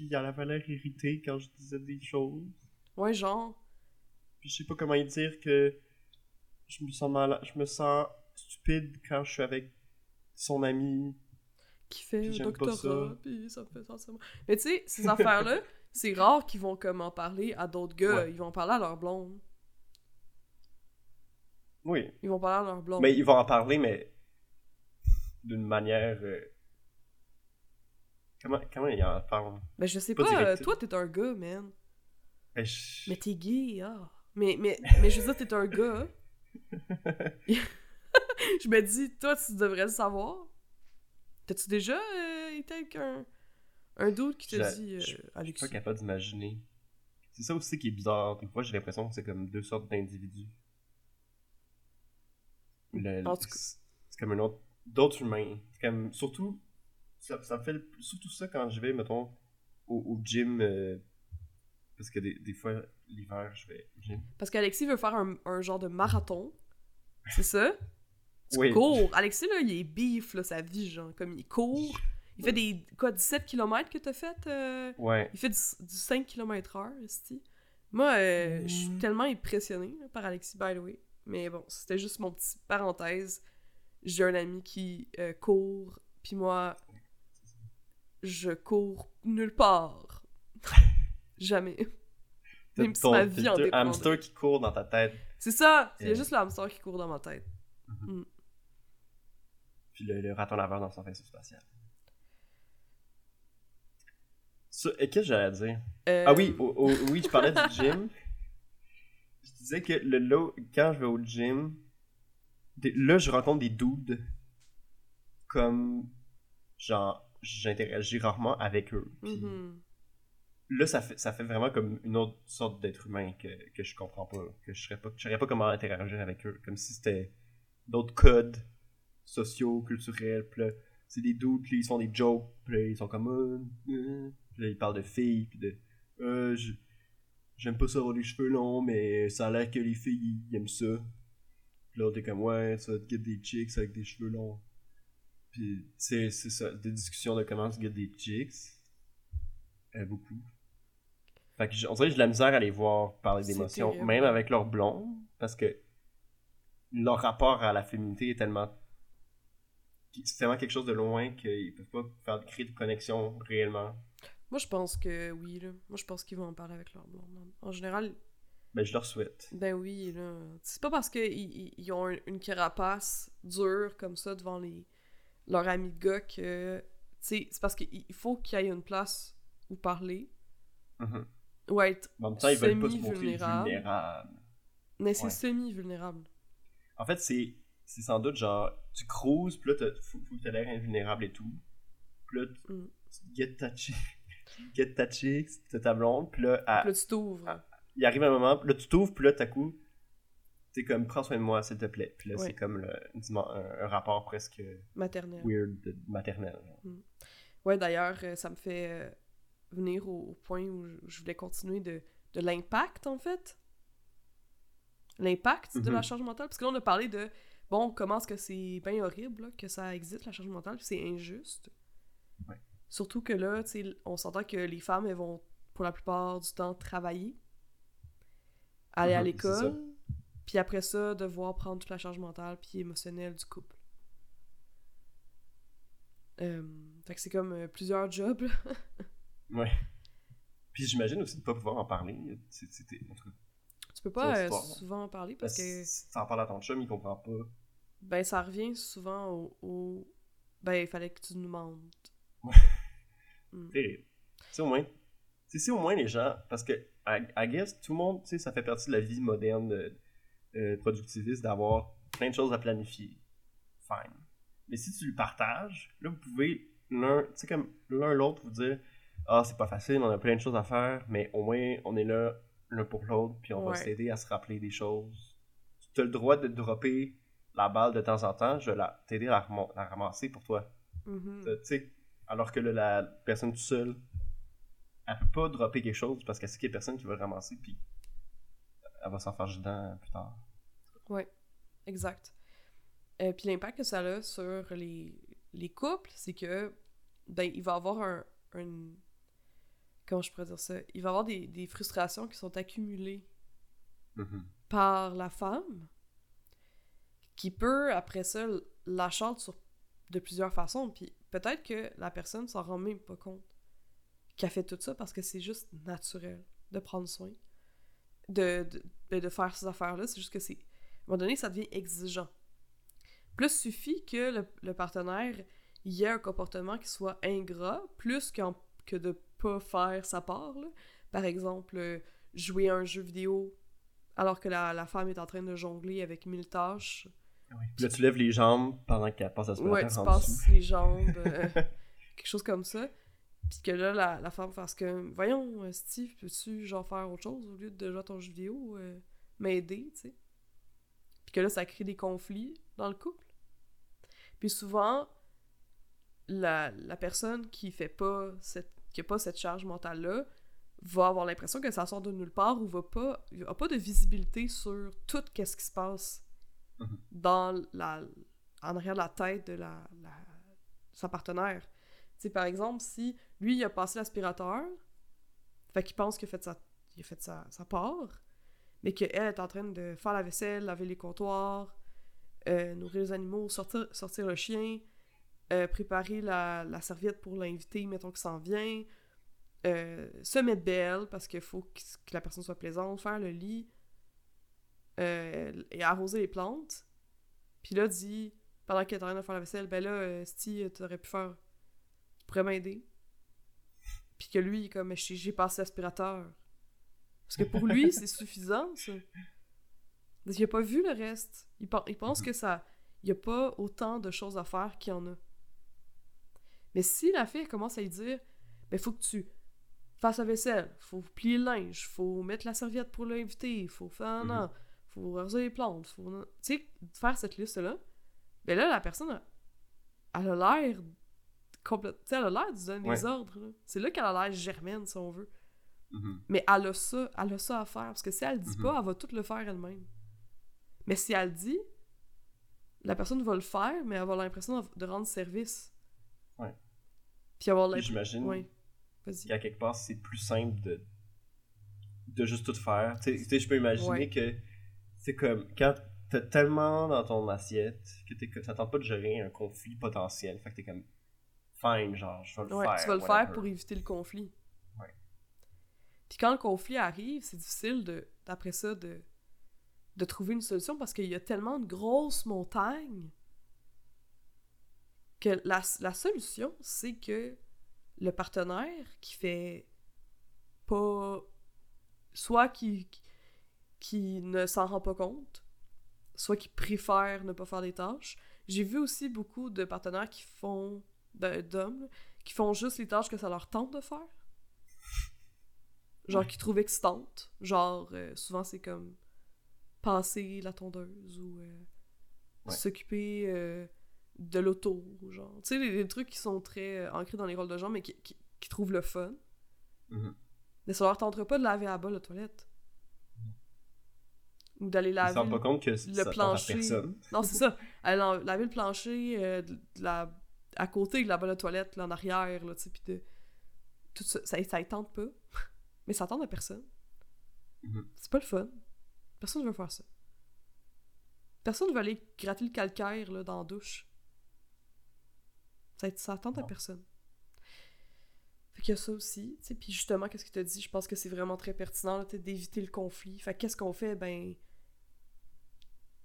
Puis elle avait l'air irritée quand je disais des choses. Ouais, genre. Puis je sais pas comment dire que je me sens mal, je me sens stupide quand je suis avec son ami. qui fait Puis un doctorat, puis ça me fait sentir. Mais tu sais, ces affaires-là, c'est rare qu'ils vont comme en parler à d'autres gars. Ouais. Ils vont parler à leur blonde. Oui. Ils vont parler à leur blonde. Mais ils vont en parler, mais d'une manière. euh, Comment, comment ils en parlent? Ben, je sais Pas pas, euh, toi, t'es un gars, man. Ben, je- Mais t'es gay, ah. Mais, mais, mais je veux dire, t'es un gars. je me dis, toi, tu devrais le savoir. T'as-tu déjà euh, été avec un, un dude qui t'a dit, euh, je- Je suis pas capable d'imaginer. C'est ça aussi qui est bizarre. Des fois, j'ai l'impression que c'est comme deux sortes d'individus. Le- En tout cas. C'est c'est comme un autre. D'autres humains. C'est comme. Surtout. Ça, ça me fait le- surtout ça quand je vais, mettons, au, au gym. euh, parce que des, des fois, l'hiver, je vais au gym. Parce qu'Alexis veut faire un, un genre de marathon. C'est ça? Tu Oui. cours. Alexis, là, il est bif, là, sa vie, genre. Comme il court. Il fait des, quoi, 17 km que t'as fait? euh, Ouais. Il fait du, du 5 km heure, esti. Moi, euh, je suis Mm. tellement impressionnée là, par Alexis, by the way. Mais bon, c'était juste mon petit parenthèse. J'ai un ami qui euh, court, puis moi, je cours nulle part. Jamais. Même si ma vie en un dépendait. hamster qui court dans ta tête. C'est ça! Il y a juste le hamster qui court dans ma tête. Puis le, le raton laveur dans son vaisseau spatial. Ça, et qu'est-ce que j'allais dire? Euh, Ah oui, au- oui, je parlais du gym. Je disais que le, quand je vais au gym, des- là, je rencontre des dudes comme, genre, j'interagis rarement avec eux. Puis mhm. là, ça fait, ça fait vraiment comme une autre sorte d'être humain que, que je comprends pas, que je saurais pas, je saurais pas comment interagir avec eux, comme si c'était d'autres codes sociaux, culturels, puis c'est des là, ils font des jokes, puis ils sont comme, euh, euh, puis là, ils parlent de filles, puis de, euh, j'aime pas ça avoir les cheveux longs, mais ça a l'air que les filles, ils aiment ça. Puis là, t'es comme, ouais, ça te guide des chicks avec des cheveux longs. Puis, c'est c'est ça, des discussions de comment se guide des chicks. Euh, beaucoup. Fait que on dirait que j'ai de la misère à les voir parler d'émotions, même avec leur blond, parce que leur rapport à la féminité est tellement. C'est tellement quelque chose de loin qu'ils peuvent pas faire créer de connexion réellement. Moi, je pense que oui, là. Moi, je pense qu'ils vont en parler avec leur blonde. En général, Ben, je leur souhaite. Ben oui, là. C'est pas parce qu'ils ils- ont un- une carapace dure comme ça devant les leurs amis de gars que. Tu sais, c'est parce qu'il il faut qu'il y ait une place où parler. Mhm. Ou être. En même temps, ils veulent pas se montrer vulnérables. Mais c'est Ouais. semi-vulnérable. En fait, c'est c'est sans doute genre, tu cruises, puis là, t'as- faut, faut que t'aies l'air invulnérable et tout. Puis là, tu, Mm. get ta chick, get ta chick, t'as ta blonde, puis là, Puis là, tu t'ouvres. il arrive un moment, puis là, tu t'ouvres, puis là, t'as coup, t'es comme, prends soin de moi, s'il te plaît. Puis là, Ouais. c'est comme le, un, un rapport presque Maternelle. weird, maternel. genre. Ouais, d'ailleurs, euh, ça me fait euh, venir au, au point où je- voulais continuer de, de l'impact, en fait. L'impact de Mhm. la charge mentale. Parce que là, on a parlé de, bon, comment est-ce que c'est bien horrible là, que ça existe, la charge mentale, puis c'est injuste. Ouais. Surtout que là, tu sais, on s'entend que les femmes, elles vont, pour la plupart du temps, travailler, aller à Mhm, l'école, puis après ça, devoir prendre toute la charge mentale puis émotionnelle du couple. Euh, fait que c'est comme euh, plusieurs jobs. Ouais. Puis j'imagine aussi de pas pouvoir en parler. C'était, Tu peux pas euh, souvent en parler parce parce que si t'en parles à ton chum, il comprend pas. ben ça revient souvent au, au- ben il fallait que tu nous demandes. Terrible. C'est au moins. C'est si au moins les gens. Parce que, I, I guess, tout le monde, tu sais, ça fait partie de la vie moderne de, euh, productiviste d'avoir plein de choses à planifier. Fine. Mais si tu le partages, là, vous pouvez, l'un, tu sais, comme l'un l'autre, vous dire Ah, c'est pas facile, on a plein de choses à faire, mais au moins, on est là l'un pour l'autre, puis on va s'aider à se rappeler des choses. Tu as le droit de dropper la balle de temps en temps, je vais t'aider à la, ramasser pour toi. Mhm. Euh, tu sais, alors que là, la personne toute seule, elle peut pas dropper quelque chose parce qu'elle sait qu'il y a personne qui va le ramasser, puis elle va s'en faire dedans plus tard. Ouais, exact. Et puis l'impact que ça a sur les, les couples, c'est que ben il va avoir un, un- comment je pourrais dire ça, il va avoir des, des frustrations qui sont accumulées par la femme, qui peut, après ça, la chante sur, de plusieurs façons. Puis peut-être que la personne s'en rend même pas compte qu'elle fait tout ça parce que c'est juste naturel de prendre soin, de, de, ben, de faire ces affaires-là. C'est juste que c'est. À un moment donné, ça devient exigeant. Plus suffit que le, le partenaire y ait un comportement qui soit ingrat, plus qu'en- que de pas faire sa part. là. Par exemple, euh, jouer à un jeu vidéo alors que la, la femme est en train de jongler avec mille tâches. Puis là, tu lèves les jambes pendant qu'elle passe à Ouais, tu passes les jambes, euh, quelque chose comme ça. Puis que là, la, la femme fasse que, voyons, euh, Steve, peux-tu genre faire autre chose au lieu de jouer à ton jeu vidéo, euh, m'aider, tu sais? Puis que là, ça crée des conflits dans le couple. Puis souvent, la, la personne qui fait pas cette, qui a pas cette charge mentale-là va avoir l'impression que ça sort de nulle part ou va pas, a pas de visibilité sur tout qu'est-ce qui se passe Mhm. dans la, en arrière de la tête de la, la- sa partenaire. Sais, par exemple, si lui, il a passé l'aspirateur, fait qu'il pense qu'il a fait sa, il a fait sa, part, mais qu'elle est en train de faire la vaisselle, laver les comptoirs, euh, nourrir les animaux, sortir, le chien, euh, préparer la, serviette pour l'invité, mettons qu'il s'en vient, euh, se mettre belle parce qu'il faut que, la personne soit plaisante, faire le lit, et arroser les plantes. Puis là, dit, pendant qu'elle est en train de faire la vaisselle, ben là, Sti, tu aurais pu faire. Tu pourrais m'aider. Puis que lui, est comme, Mais j'ai passé l'aspirateur. Parce que pour lui, c'est suffisant, ça. Parce qu'il a pas vu le reste. Il, pen- il pense que ça. Il y a pas autant de choses à faire qu'il y en a. Mais si la fille commence à lui dire, ben faut que tu fasses la vaisselle, faut plier le linge, faut mettre la serviette pour l'inviter, faut faire non, faut arroser les plantes, faut tu sais faire cette liste là. Ben là la personne elle a l'air complète, tu sais elle a l'air de donner des Ouais. ordres. là. C'est là qu'elle a l'air germaine si on veut. Mhm. Mais elle a ça, elle a ça à faire parce que si elle le dit Mhm. pas, elle va tout le faire elle-même. Mais si elle le dit, la personne va le faire, mais elle va avoir l'impression de- rendre service. Ouais. Puis avoir l'impression. j'imagine Ouais. Vas-y. qu'à quelque part, c'est plus simple de, de juste tout faire. Tu sais- tu sais, je peux imaginer Ouais. que c'est comme quand t'as tellement dans ton assiette que t'es- que t'attends pas de gérer un conflit potentiel. Fait que t'es comme fine, genre, je vais le Ouais, faire. tu vas le whatever. faire pour éviter le conflit. Ouais. Puis quand le conflit arrive, c'est difficile de d'après ça de de trouver une solution parce qu'il y a tellement de grosses montagnes que la, la solution, c'est que le partenaire qui fait pas soit qui qui ne s'en rend pas compte, soit qui préfère ne pas faire des tâches. J'ai vu aussi beaucoup de partenaires qui font d'hommes qui font juste les tâches que ça leur tente de faire. Genre Ouais. qui trouvent excitantes. Genre euh, souvent c'est comme passer la tondeuse ou euh, Ouais. s'occuper euh, de l'auto, genre. Tu sais, les trucs qui sont très ancrés dans les rôles de genre, mais qui, qui, qui trouvent le fun. Mhm. Mais ça leur tentera pas de laver à bas la toilette. Ou d'aller Ils se laver. rendent le- pas compte que le ça tente à plancher. personne. Non, c'est ça. Laver le plancher de la... à côté de la bonne toilette, là, en arrière, là, tu sais, pis de... Tout ça, ça, ça tente pas. Mais ça tente à personne. Mhm. C'est pas le fun. Personne veut faire ça. Personne veut aller gratter le calcaire, là, dans la douche. Ça, ça tente à personne. Fait qu'il y a ça aussi, tu sais, puis justement, qu'est-ce que tu as dit? Je pense que c'est vraiment très pertinent, là, d'éviter le conflit. Fait que qu'est-ce qu'on fait? Ben,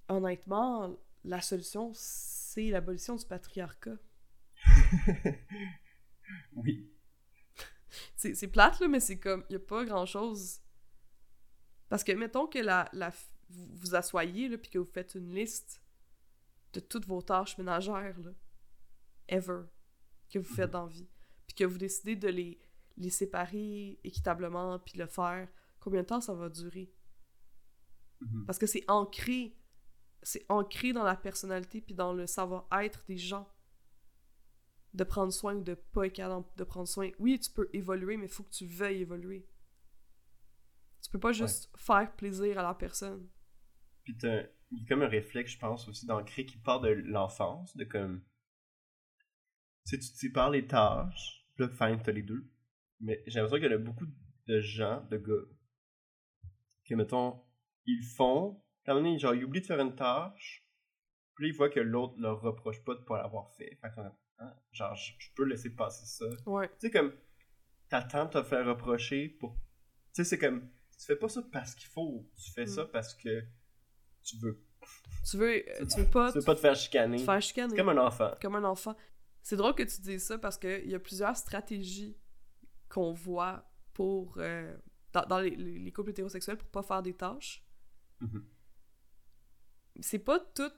honnêtement, la solution, c'est l'abolition du patriarcat. oui. C'est c'est plate, là, mais c'est comme, il a pas grand-chose. Parce que, mettons que la, la, vous vous assoyez, là, puis que vous faites une liste de toutes vos tâches ménagères, là, ever, que vous faites Mhm. dans la vie, puis que vous décidez de les, les séparer équitablement, puis le faire, combien de temps ça va durer? Mhm. Parce que c'est ancré, c'est ancré dans la personnalité puis dans le savoir-être des gens de prendre soin ou de pas être capable de prendre soin. Oui, tu peux évoluer, mais il faut que tu veuilles évoluer. Tu peux pas juste faire plaisir à la personne. Puis t'as- il y a comme un réflexe, je pense, aussi d'ancrer qui part de l'enfance, de comme. Tu sais, tu te sépares les tâches, puis là, fine, t'as les deux. Mais j'ai l'impression qu'il y en a beaucoup de gens, de gars, que, mettons, ils font, moment donné, genre, ils oublient de faire une tâche, puis là, ils voient que l'autre leur reproche pas de pas l'avoir fait. Fait que, hein, genre, je je peux laisser passer ça. Ouais. Tu sais, comme, t'attends de te faire reprocher pour. Tu sais, c'est comme, tu fais pas ça parce qu'il faut, tu fais Mm. ça parce que tu veux. Tu veux, tu veux pas Tu veux pas te faire chicaner. te faire chicaner. Comme un enfant. comme un enfant. C'est drôle que tu dises ça parce qu'il y a plusieurs stratégies qu'on voit pour euh, dans, dans les, les- les couples hétérosexuels pour pas faire des tâches. Mhm. C'est pas tout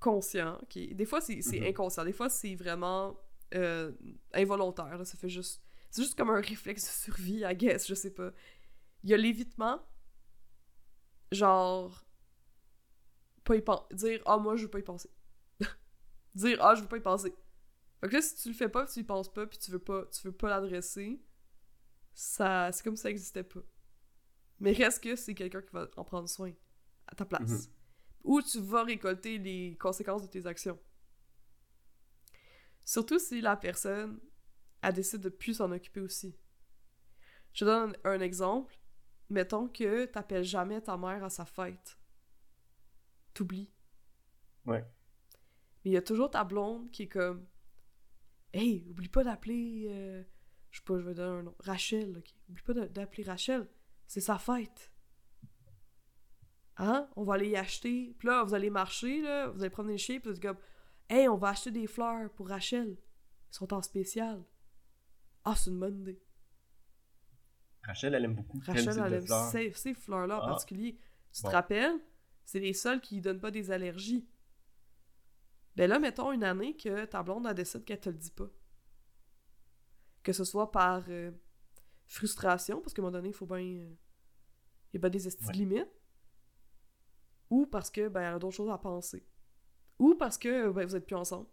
conscient. Des fois, c'est Mhm. inconscient. Des fois, c'est vraiment euh, involontaire. là. Ça fait juste... C'est juste comme un réflexe de survie, I guess. Je sais pas. Il y a l'évitement. Genre... Pas y pen- Dire « Ah, moi, je veux pas y penser. » Dire « Ah, je veux pas y penser. » Fait que là, si tu le fais pas, puis tu y penses pas, puis tu veux pas, tu veux pas l'adresser, ça, c'est comme si ça existait pas. Mais reste que c'est quelqu'un qui va en prendre soin à ta place. Mhm. Ou tu vas récolter les conséquences de tes actions. Surtout si la personne, elle décide de plus s'en occuper aussi. Je te donne un, exemple. Mettons que t'appelles jamais ta mère à sa fête. T'oublies. Ouais. Mais il y a toujours ta blonde qui est comme Hey, oublie pas d'appeler. euh, je sais pas, je vais donner un nom. Rachel, ok? Oublie pas d'appeler Rachel. C'est sa fête. Hein? On va aller y acheter. Puis là, vous allez marcher, là, vous allez prendre des chiens, puis vous êtes comme Hey, on va acheter des fleurs pour Rachel. Ils sont en spécial. Ah, c'est une bonne idée. Rachel, elle aime beaucoup. Rachel, elle aime fleurs. ces, ces fleurs-là en Ah. particulier. Tu Bon. te rappelles? C'est les seuls qui donnent pas des allergies. Ben là, mettons une année que ta blonde a décidé qu'elle te le dit pas. Que ce soit par euh, frustration, parce qu'à un moment donné, il faut bien. euh, Il y a bien des estis de Ouais. limites. Ou parce que, ben, elle a d'autres choses à penser. Ou parce que, ben, vous êtes plus ensemble.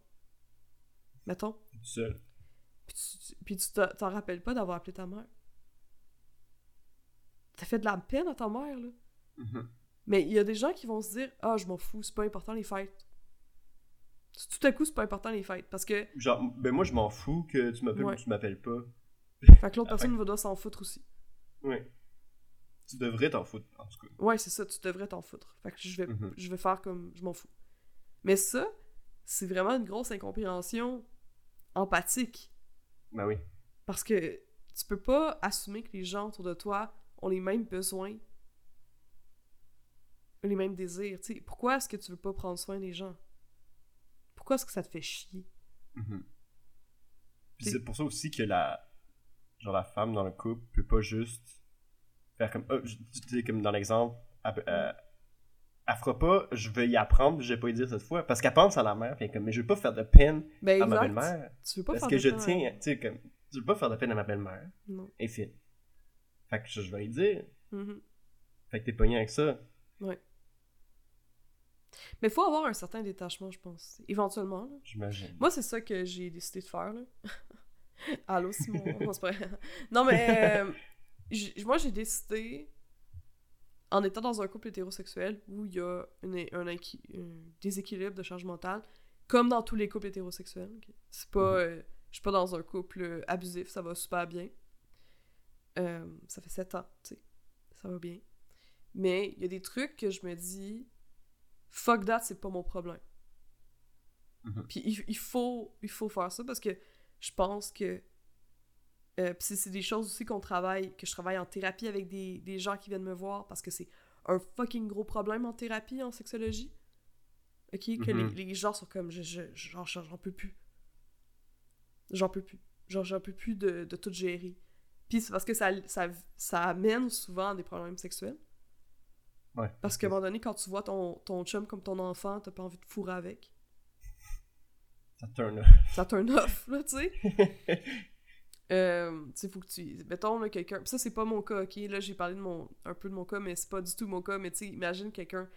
Mettons. Tout seul. Puis tu, t'en rappelles pas d'avoir appelé ta mère. T'as fait de la peine à ta mère, là. Mhm. Mais il y a des gens qui vont se dire Ah, je m'en fous, c'est pas important les fêtes. Tout à coup, c'est pas important les fêtes. Parce que, Genre, ben moi, je m'en fous que tu m'appelles Ouais. ou tu m'appelles pas. fait que l'autre personne va doit s'en foutre aussi. Ouais. Tu devrais t'en foutre, en tout cas. Ouais, c'est ça, tu devrais t'en foutre. Fait que je vais, Mhm. je vais faire comme je m'en fous. Mais ça, c'est vraiment une grosse incompréhension empathique. Ben oui. Parce que tu peux pas assumer que les gens autour de toi ont les mêmes besoins, les mêmes désirs. Tu sais, pourquoi est-ce que tu veux pas prendre soin des gens? Pourquoi est-ce que ça te fait chier? Mhm. Puis c'est pour ça aussi que la genre la femme dans le couple peut pas juste faire comme oh, tu sais comme dans l'exemple elle, euh, elle fera pas je vais y apprendre je vais pas y dire cette fois parce qu'elle pense à la mère puis comme mais je veux pas faire de peine Ben à ma belle-mère Tu veux pas parce faire que de je tiens tu sais comme je veux pas faire de peine à ma belle-mère Non. et fait fait que je, je vais y dire Mhm. fait que t'es pogné avec ça Ouais. Mais faut avoir un certain détachement, je pense. Éventuellement. J'imagine. Moi, c'est ça que j'ai décidé de faire. Là. Allô, Simon. non, mais euh, moi, j'ai décidé, en étant dans un couple hétérosexuel où il y a une- un, déséquilibre de charge mentale, comme dans tous les couples hétérosexuels. ok? C'est pas. euh, je suis pas dans un couple euh, abusif, ça va super bien. Euh, ça fait sept ans, tu sais. Ça va bien. Mais il y a des trucs que je me dis, fuck that, c'est pas mon problème. Mhm. Puis il, il faut, il faut faire ça parce que je pense que. Euh, puis c'est- des choses aussi qu'on travaille, que je travaille en thérapie avec des, des gens qui viennent me voir parce que c'est un fucking gros problème en thérapie, en sexologie. Ok? Que Mhm. les, les gens sont comme, je, je, genre, j'en peux plus. J'en peux plus. Genre, j'en peux plus de, de tout gérer. Puis c'est parce que ça, ça, ça amène souvent à des problèmes sexuels. Ouais. Parce qu'à un moment donné, quand tu vois ton, ton chum comme ton enfant, t'as pas envie de fourrer avec. Ça turn Ça turn off, là, tu sais. Euh, tu sais, faut que tu. Mettons, là, quelqu'un. Ça, c'est pas mon cas, ok? Là, j'ai parlé de mon... un peu de mon cas, mais c'est pas du tout mon cas. Mais tu sais, imagine quelqu'un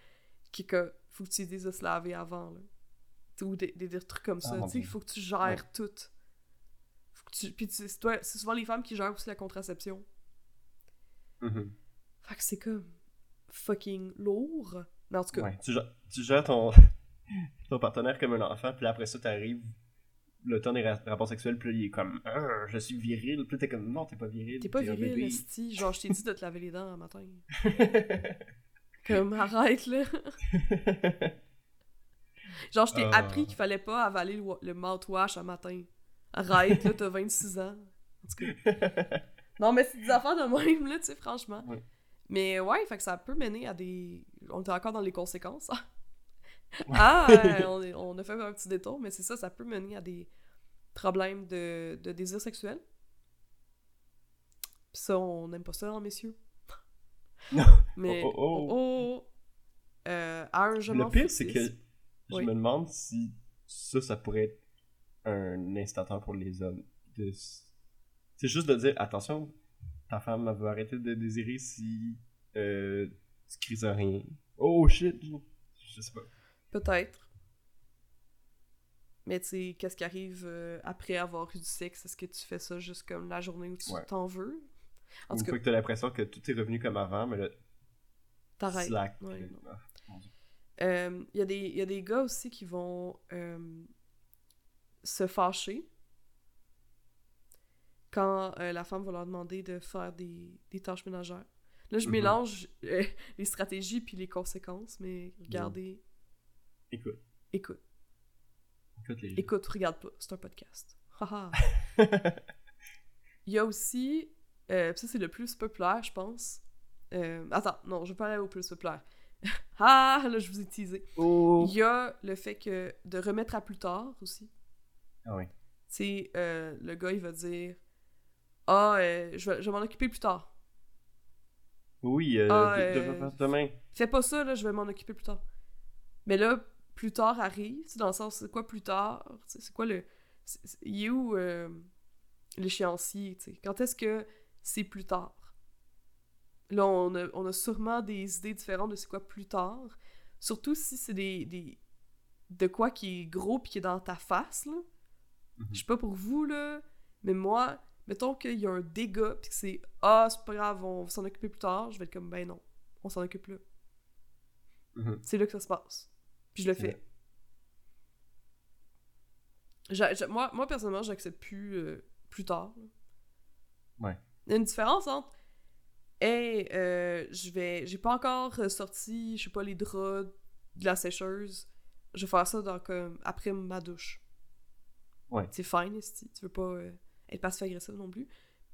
qui. Que... Faut que tu dises de se laver avant, là. Ou des, des, des trucs comme ça. Ah, tu sais, il faut que tu gères Ouais. tout. Faut que tu. Puis tu sais, c'est souvent les femmes qui gèrent aussi la contraception. Mhm. Fait que c'est comme. fucking lourd. Mais en tout cas. Ouais, tu, gères- tu gères ton, ton partenaire comme un enfant, puis après ça, t'arrives le temps des ra- rapports sexuels, puis là, il est comme Ah, je suis viril. Puis t'es comme non, t'es pas viril. T'es pas viril, esti. Genre, je t'ai dit de te laver les dents un matin. Comme, arrête, là. Genre, je t'ai Ah. appris qu'il fallait pas avaler le, le mouthwash un matin. Arrête, là, t'as 26 ans. En tout cas. Non, mais c'est des affaires de même, là, tu sais, franchement. Ouais. Mais ouais, fait que ça peut mener à des... On est encore dans les conséquences. Ah, euh, on, est- on a fait un petit détour, mais c'est ça, ça peut mener à des problèmes de, de désir sexuel. Pis ça, on n'aime pas ça, hein, messieurs. Non. Mais... Oh, oh, oh. oh, oh. Euh, un je Le pire, c'est que je me demande si ça, ça pourrait être un instantant pour les hommes. De... C'est juste de dire attention, ta femme va arrêter de désirer si euh, tu crises à rien. Oh shit! Je sais pas. Peut-être. Mais tu sais, qu'est-ce qui arrive euh, après avoir eu du sexe? Est-ce que tu fais ça juste comme la journée où tu Ouais. t'en veux? En tout cas, que t'as l'impression que tout est revenu comme avant, mais là, t'arrêtes. slack. Ouais, ah. Euh, Il y, a des- y a des gars aussi qui vont euh, se fâcher quand la femme va leur demander de faire des, des tâches ménagères. Là, je Mhm. mélange les stratégies puis les conséquences, mais regardez, Écoute, écoute, écoute les écoute, regarde pas, c'est un podcast. Il y a aussi, euh, ça c'est le plus populaire, je pense. Euh, attends, non, je vais pas aller au plus populaire. ah, là, je vous ai teasé. oh! Il y a le fait que de remettre à plus tard aussi. Ah oui. Tu sais, euh, le gars, il va dire Ah, euh, je vais, je vais m'en occuper plus tard. Oui, euh, Ah, de- de- de- demain. Fais pas ça, là, je vais m'en occuper plus tard. Mais là, plus tard arrive, tu sais, dans le sens, c'est quoi plus tard Tu sais, C'est quoi le. Il est où euh, l'échéancier, tu sais? Quand est-ce que c'est plus tard? Là, on a, on a sûrement des idées différentes de c'est quoi plus tard. Surtout si c'est des, des. de quoi qui est gros pis qui est dans ta face, là. Mhm. Je sais pas pour vous, là, mais moi, mettons qu'il y a un dégât pis que c'est Ah, c'est pas grave, on va s'en occuper plus tard, je vais être comme Ben non, on s'en occupe là. Mhm. C'est là que ça se passe. Puis je le fais. Moi, moi, personnellement, j'accepte plus euh, plus tard. Ouais. Il y a une différence entre Hey, euh, je vais. J'ai pas encore sorti, je sais pas, les draps de la sécheuse. Je vais faire ça dans, comme, après ma douche. Ouais. C'est fine, esti. Tu veux pas euh, être passif-agressif non plus.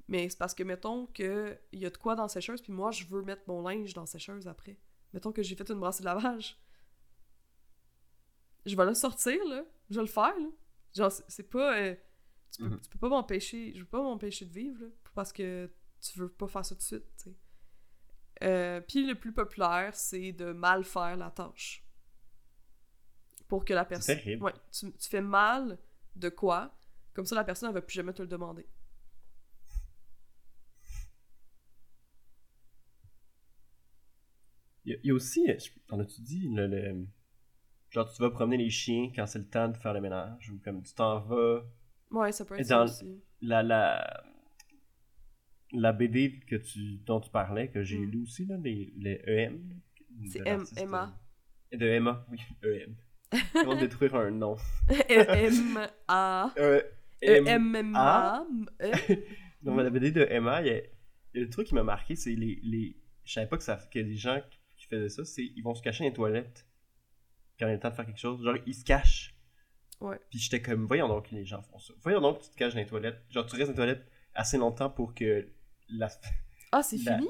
Mais c'est parce que, mettons, que il y a de quoi dans la sécheuse, puis moi, je veux mettre mon linge dans la sécheuse après. Mettons que j'ai fait une brassée de lavage. Je vais le sortir, là. Je vais le faire, là. Genre, c'est- pas... euh, tu, peux, Mhm. tu peux pas m'empêcher... Je veux pas m'empêcher de vivre, là. Parce que tu veux pas faire ça tout de suite, tu sais. Euh, Puis le plus populaire, c'est de mal faire la tâche. Pour que la personne... terrible. Ouais, tu, tu fais mal de quoi, comme ça la personne, elle va plus jamais te le demander. Il y, a- il y a aussi, t'en as-tu dit, le, le- genre tu vas promener les chiens quand c'est le temps de faire le ménage, ou comme tu t'en vas. Ouais, ça peut être ça dans- aussi. La, la, la BD que tu, dont tu parlais, que j'ai Mm. lu aussi, là, les, les EM. C'est Emma. euh, De Emma, oui, EM. Comment détruire un nom M-A. Euh, M- E-M-M-A. Dans la BD de Emma, il y a, le truc qui m'a marqué, c'est les, les. Je savais pas que ça que les gens qui- qui faisaient ça, c'est ils vont se cacher dans les toilettes quand il est le temps de faire quelque chose. Genre, ils se cachent. Ouais. Puis j'étais comme, voyons donc les gens font ça. Voyons donc tu te caches dans les toilettes. Genre, tu restes dans les toilettes assez longtemps pour que la. Ah, c'est La- fini?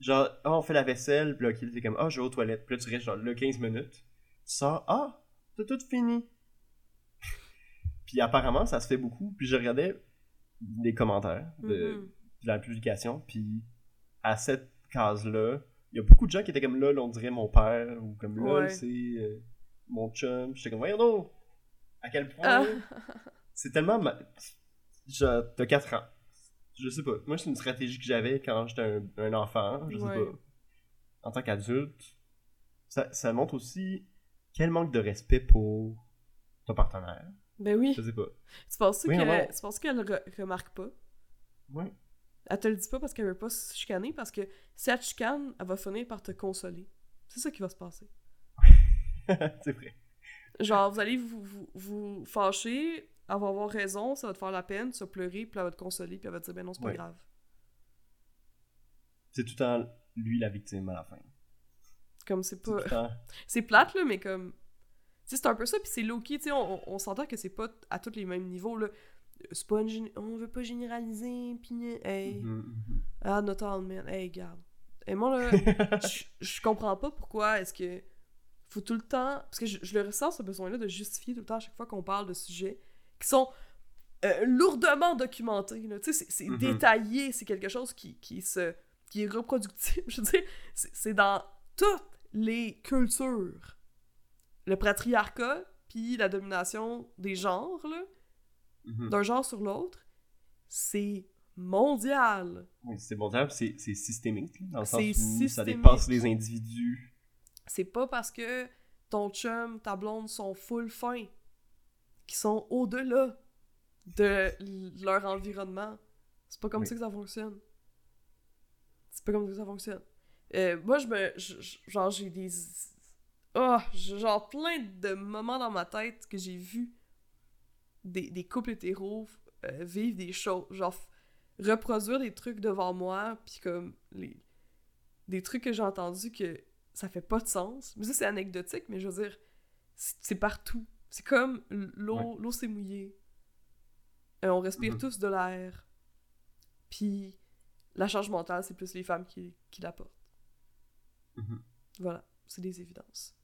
Genre, ah, on fait la vaisselle, puis là, ok, t'es comme, ah, je vais aux toilettes. Puis là, tu restes genre là 15 minutes. Tu sors, ah, t'as tout fini. puis apparemment, ça se fait beaucoup. Puis je regardais les commentaires de, Mhm. de la publication, puis à cette case-là, il y a beaucoup de gens qui étaient comme là, là, on dirait mon père, ou comme là, Ouais. c'est euh, mon chum. J'étais comme, voyons donc, à quel point Ah. c'est tellement. ma- T'as 4 ans. Je sais pas. Moi, c'est une stratégie que j'avais quand j'étais un, un enfant. Je sais Ouais. pas. En tant qu'adulte, ça, ça montre aussi quel manque de respect pour ton partenaire. Ben oui. Je sais pas. Tu penses Oui, que alors- tu penses qu'elle re- remarque pas? Ouais. Elle te le dit pas parce qu'elle veut pas se chicaner, parce que si elle te chicane, elle va finir par te consoler. C'est ça qui va se passer. c'est vrai. Genre, vous allez vous, vous, vous fâcher, elle va avoir raison, ça va te faire la peine, tu vas pleurer, puis elle va te consoler, puis elle va te dire, ben non, c'est pas Ouais. grave. C'est tout le temps lui la victime à la fin. Comme c'est pas. C'est plate, là, mais comme. C'est un peu ça, puis c'est low-key, tu sais, on, on- on s'entend que c'est pas à tous les mêmes niveaux, là. C'est pas une On veut pas généraliser, pis. Hey. Mhm, Ah, not all men. Hey, garde. Et moi, là, je comprends pas pourquoi est-ce que. Faut tout le temps. Parce que je, le ressens, ce besoin-là, de justifier tout le temps à chaque fois qu'on parle de sujets qui sont euh, lourdement documentés. là. Tu sais, c'est- Mhm. détaillé, c'est quelque chose qui, qui, se, qui est reproductible. Je veux dire, c'est c'est dans toutes les cultures. Le patriarcat, puis la domination des genres, là, Mhm. d'un genre sur l'autre, c'est mondial. C'est terme, c'est systémique, dans le sens où ça dépasse les individus. C'est pas parce que ton chum, ta blonde sont full fins qui sont au-delà de leur environnement. C'est pas comme Oui. ça que ça fonctionne. C'est pas comme ça que ça fonctionne. Euh, moi, je me. je- genre, j'ai des. Oh, j'ai genre plein de moments dans ma tête que j'ai vu des, des couples hétéros euh, vivre des choses. Genre, reproduire des trucs devant moi, puis comme. les Des trucs que j'ai entendus que ça fait pas de sens. Mais ça, c'est anecdotique, mais je veux dire, c'est partout. C'est comme l'eau, l'eau s'est mouillée. Euh, on respire Mhm. tous de l'air. Puis la charge mentale, c'est plus les femmes qui, qui la portent. Mhm. Voilà, c'est des évidences.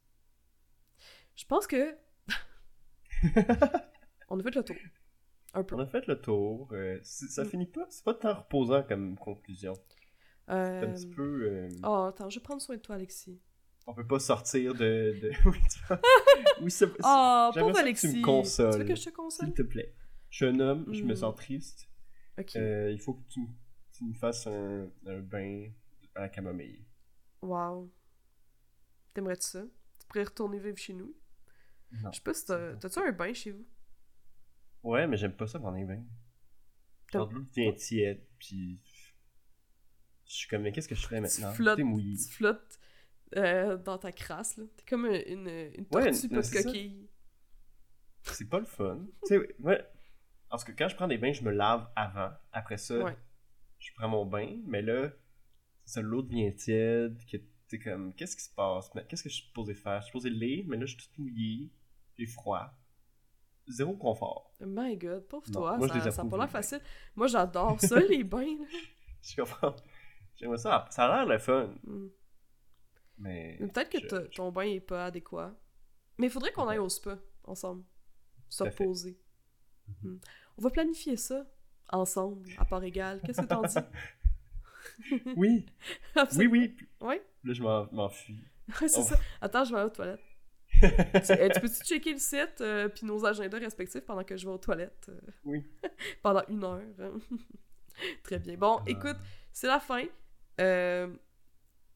Je pense que on a fait le tour. Un peu. On a fait le tour. euh, ça Mm. finit pas. C'est pas tant reposant comme conclusion. C'est un petit peu. euh, Oh, attends, je vais prendre soin de toi, Alexis. On peut pas sortir de. de... oui, c'est- Oh, pauvre ça que Alexis. tu me consoles. Tu veux que je te console? S'il te plaît. Je suis un homme, je me Mm. sens triste. Ok. Euh, il faut que tu, tu me fasses un, un bain à la camomille. Wow. T'aimerais-tu ça? Tu pourrais retourner vivre chez nous? Non. Je sais pas si t'as... T'as-tu un bain chez vous? Ouais, mais j'aime pas ça prendre un bain. T'as- Genre, l'eau devient tiède, puis. Je suis comme, mais qu'est-ce que je fais maintenant? flottes. T'es mouillé. Tu flottes euh, dans ta crasse, là. T'es comme une, une tortue coquille. C'est pas le fun. tu sais, ouais. Parce que quand je prends des bains, je me lave avant. Après ça, Ouais. je prends mon bain, mais là, c'est ça, l'eau devient tiède, que t'es comme, qu'est-ce qui se passe? Qu'est-ce que je suis supposé faire? Je suis supposé lire, mais là, je suis tout mouillé, j'ai froid. Zéro confort. My god, pauvre Non, toi, moi, ça, ça a pas l'air facile. Moi, j'adore ça, les bains, là. Je comprends. J'aimerais ça. Ça a l'air le fun, Mm. mais. Mais Peut-être que je- ton bain est pas adéquat. Mais il faudrait qu'on aille au spa, ensemble. Se reposer. Mm. On va planifier ça, ensemble, à part égale. Qu'est-ce que t'en dis? Oui, oui, oui. Ouais, Là, je m'en- m'enfuis. ouais c'est Oh. ça. Attends, je vais aller aux toilettes. tu, euh, tu peux-tu checker le site euh, puis nos agendas respectifs pendant que je vais aux toilettes? euh, Oui. pendant une heure. hein? Très bien. Bon, Ah. écoute, c'est la fin. Euh,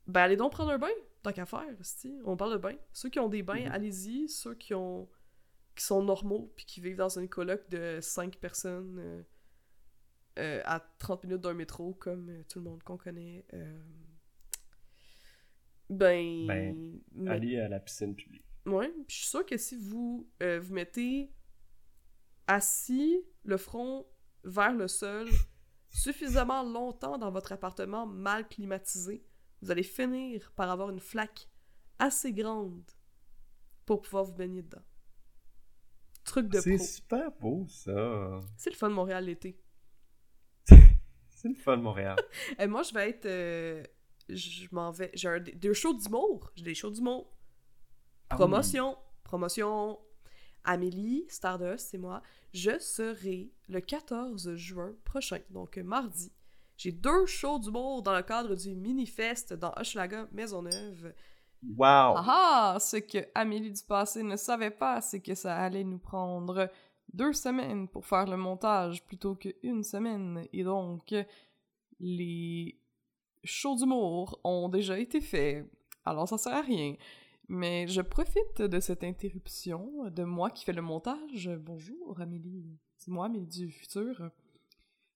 ben, allez donc prendre un bain. tant qu'à faire, c'ti. on parle de bains. Ceux qui ont des bains, Mhm. allez-y. Ceux qui ont qui sont normaux puis qui vivent dans une coloc de 5 personnes euh, euh, à 30 minutes d'un métro, comme euh, tout le monde qu'on connaît, euh, ben... Ben, mais- Aller à la piscine publique. Puis je suis sûre que si vous euh, vous mettez assis, le front vers le sol, suffisamment longtemps dans votre appartement mal climatisé, vous allez finir par avoir une flaque assez grande pour pouvoir vous baigner dedans. Truc de C'est super beau, ça. C'est le fun de Montréal l'été. C'est le fun, Montréal. Et moi, je vais être... euh, je m'en vais... J'ai un, deux shows d'humour. J'ai des shows d'humour. Ah Promotion, promotion. Amélie Stardust, c'est moi. Je serai le 14 juin prochain, donc mardi. J'ai deux shows d'humour dans le cadre du mini-fest dans Hochelaga Maisonneuve. Wow! Ah ah! Ce que Amélie du passé ne savait pas, c'est que ça allait nous prendre deux semaines pour faire le montage plutôt qu'une semaine. Et donc, les shows d'humour ont déjà été faits. Alors, ça sert à rien. Mais je profite de cette interruption de moi qui fais le montage. Bonjour Amélie, c'est moi Amélie du futur.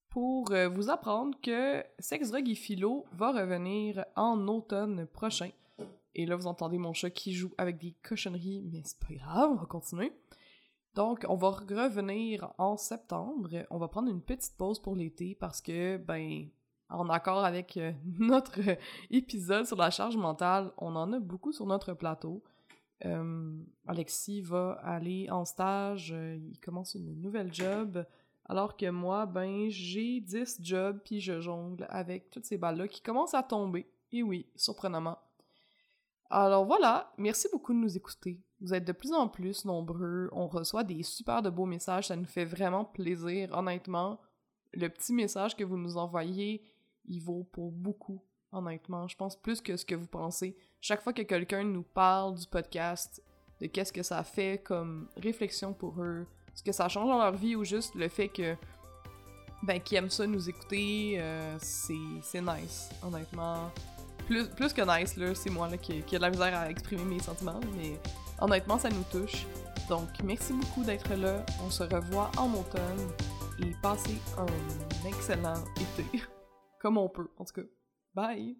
Pour euh, vous apprendre que Sex, Drug et Philo va revenir en automne prochain. Et là, vous entendez mon chat qui joue avec des cochonneries, mais c'est pas grave, on va continuer. Donc, on va revenir en septembre. On va prendre une petite pause pour l'été parce que, ben, en accord avec euh, notre épisode sur la charge mentale, on en a beaucoup sur notre plateau. Euh, Alexis va aller en stage, euh, il commence une nouvelle job, alors que moi, ben, j'ai 10 jobs, puis je jongle avec toutes ces balles-là qui commencent à tomber. Et oui, surprenamment. Alors voilà, merci beaucoup de nous écouter. Vous êtes de plus en plus nombreux, on reçoit des super de beaux messages, ça nous fait vraiment plaisir, honnêtement. Le petit message que vous nous envoyez, il vaut pour beaucoup, honnêtement. Je pense plus que ce que vous pensez. Chaque fois que quelqu'un nous parle du podcast, de qu'est-ce que ça fait comme réflexion pour eux, ce que ça change dans leur vie ou juste le fait que ben qu'ils aiment ça nous écouter, euh, c'est nice, honnêtement. Plus, plus que nice, là, c'est moi là, qui, qui a de la misère à exprimer mes sentiments, mais honnêtement, ça nous touche. Donc, merci beaucoup d'être là. On se revoit en automne et passez un excellent été. Comme on peut, en tout cas. Bye!